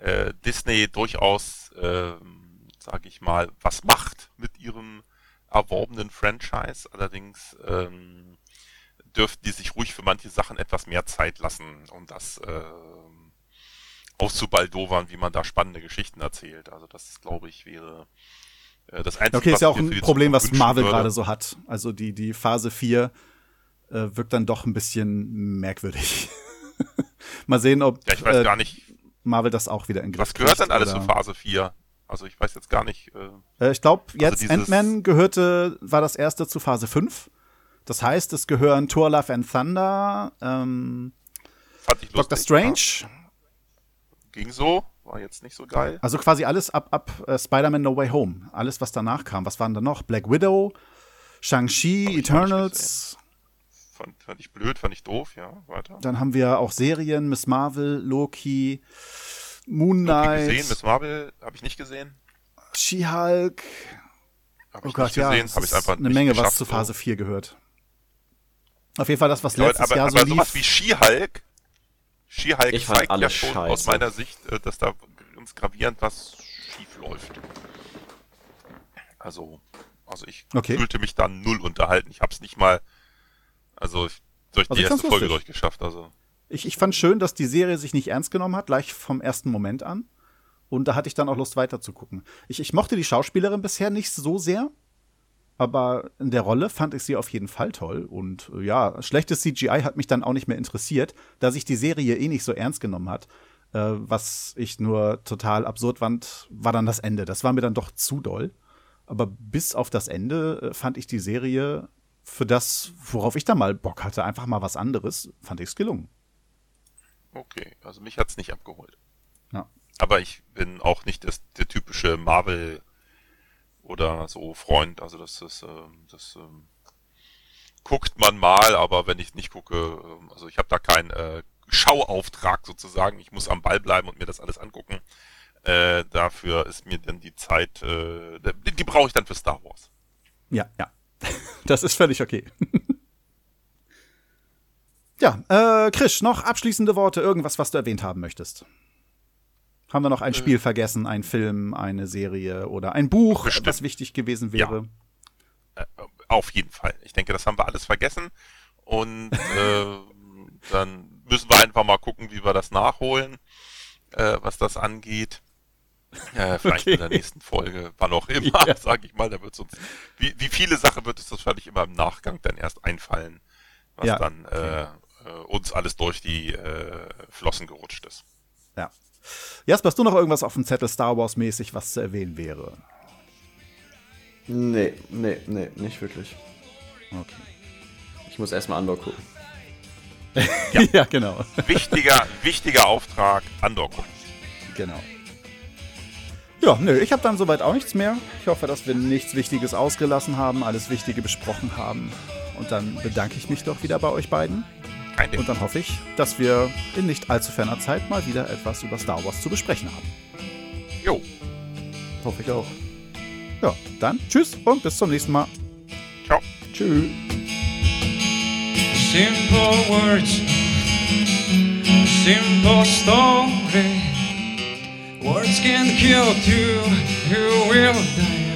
äh, äh, Disney durchaus, ähm, sage ich mal, was macht mit ihrem erworbenen Franchise. Allerdings ähm, dürften die sich ruhig für manche Sachen etwas mehr Zeit lassen, um das ähm, auszubaldowern, wie man da spannende Geschichten erzählt. Also das, glaube ich, wäre äh, das Einzige, Okay, ist ja auch ein Problem, was Marvel würde. gerade so hat. Also die, die Phase 4 äh, wirkt dann doch ein bisschen merkwürdig. Mal sehen, ob Ja, ich weiß äh, gar nicht, Marvel das auch wieder in Griff was gehört kriegt denn alles oder- zu Phase 4? Also ich weiß jetzt gar nicht. Äh, Äh, ich glaube, jetzt dieses- Ant-Man gehörte, war das erste zu Phase 5. Das heißt, es gehören Thor, Love and Thunder, ähm, lustig. Doctor Strange, Ja, ging so, war jetzt nicht so geil. also quasi alles ab, ab äh, Spider-Man No Way Home. Alles, was danach kam. Was waren da noch? Black Widow, Shang-Chi, Hab Eternals. Fand, fand ich blöd, fand ich doof, ja, weiter. Dann haben wir auch Serien, Miss Marvel, Loki, Moon Hab ich Knight, gesehen, Miss Marvel habe ich nicht gesehen. She-Hulk. Habe Oh ich Gott, nicht ja, gesehen, es habe ich einfach eine Menge, was zu so. Phase 4 gehört. Auf jeden Fall das, was letztes aber, Jahr aber so sowas wie lief. She-Hulk, She-Hulk Ich fand zeigt ja schon scheiße. aus meiner Sicht, äh, dass da ganz gravierend was schief läuft. Also, also ich Okay. fühlte mich da null unterhalten. Ich habe es nicht mal, also ich, durch Also die ich fand's erste Folge lustig. durchgeschafft. Also Ich, ich fand schön, dass die Serie sich nicht ernst genommen hat, gleich vom ersten Moment an. Und da hatte ich dann auch Lust weiter zu gucken. Ich, ich mochte die Schauspielerin bisher nicht so sehr, aber in der Rolle fand ich sie auf jeden Fall toll. Und äh, ja, schlechtes CGI hat mich dann auch nicht mehr interessiert, da sich die Serie eh nicht so ernst genommen hat. Äh, was ich nur total absurd fand, war dann das Ende. Das war mir dann doch zu doll. Aber bis auf das Ende äh, fand ich die Serie für das, worauf ich da mal Bock hatte, einfach mal was anderes, fand ich es gelungen. Okay, also mich hat's nicht abgeholt. Ja. Aber ich bin auch nicht das, der typische Marvel oder so Freund. Also das ist, ähm, das ähm, guckt man mal, aber wenn ich nicht gucke, ähm, also ich habe da keinen äh, Schauauftrag sozusagen. Ich muss am Ball bleiben und mir das alles angucken. Äh, dafür ist mir dann die Zeit, äh, die, die brauche ich dann für Star Wars. Ja, ja. Das ist völlig okay. ja, äh, Krisch, noch abschließende Worte, irgendwas, was du erwähnt haben möchtest. Haben wir noch ein Äh. Spiel vergessen, ein Film, eine Serie oder ein Buch, Bestimmt. was wichtig gewesen wäre? Äh, auf jeden Fall. Ich denke, das haben wir alles vergessen. Und äh, dann müssen wir einfach mal gucken, wie wir das nachholen, äh, was das angeht. Äh, vielleicht Okay. in der nächsten Folge, wann auch immer, Ja. sage ich mal. Da wird uns, wie, wie viele Sachen wird es das wahrscheinlich immer im Nachgang dann erst einfallen, was Ja. dann äh, äh, uns alles durch die äh, Flossen gerutscht ist. Ja. Jasper, hast du noch irgendwas auf dem Zettel Star Wars mäßig, was zu erwähnen wäre? Nee, nee, nee, nicht wirklich. Okay. Ich muss erstmal Andor gucken. Ja, genau. Wichtiger, wichtiger Auftrag, Andor gucken. Genau. Ja, nö, ich habe dann soweit auch nichts mehr. Ich hoffe, dass wir nichts Wichtiges ausgelassen haben, alles Wichtige besprochen haben. Und dann bedanke ich mich doch wieder bei euch beiden. Kein Ding. Und dann hoffe ich, dass wir in nicht allzu ferner Zeit mal wieder etwas über Star Wars zu besprechen haben. Jo, Hoffe ich auch. Ja, dann tschüss und bis zum nächsten Mal. ciao. Tschüss. Simple words, simple story. Words can kill you, you will die.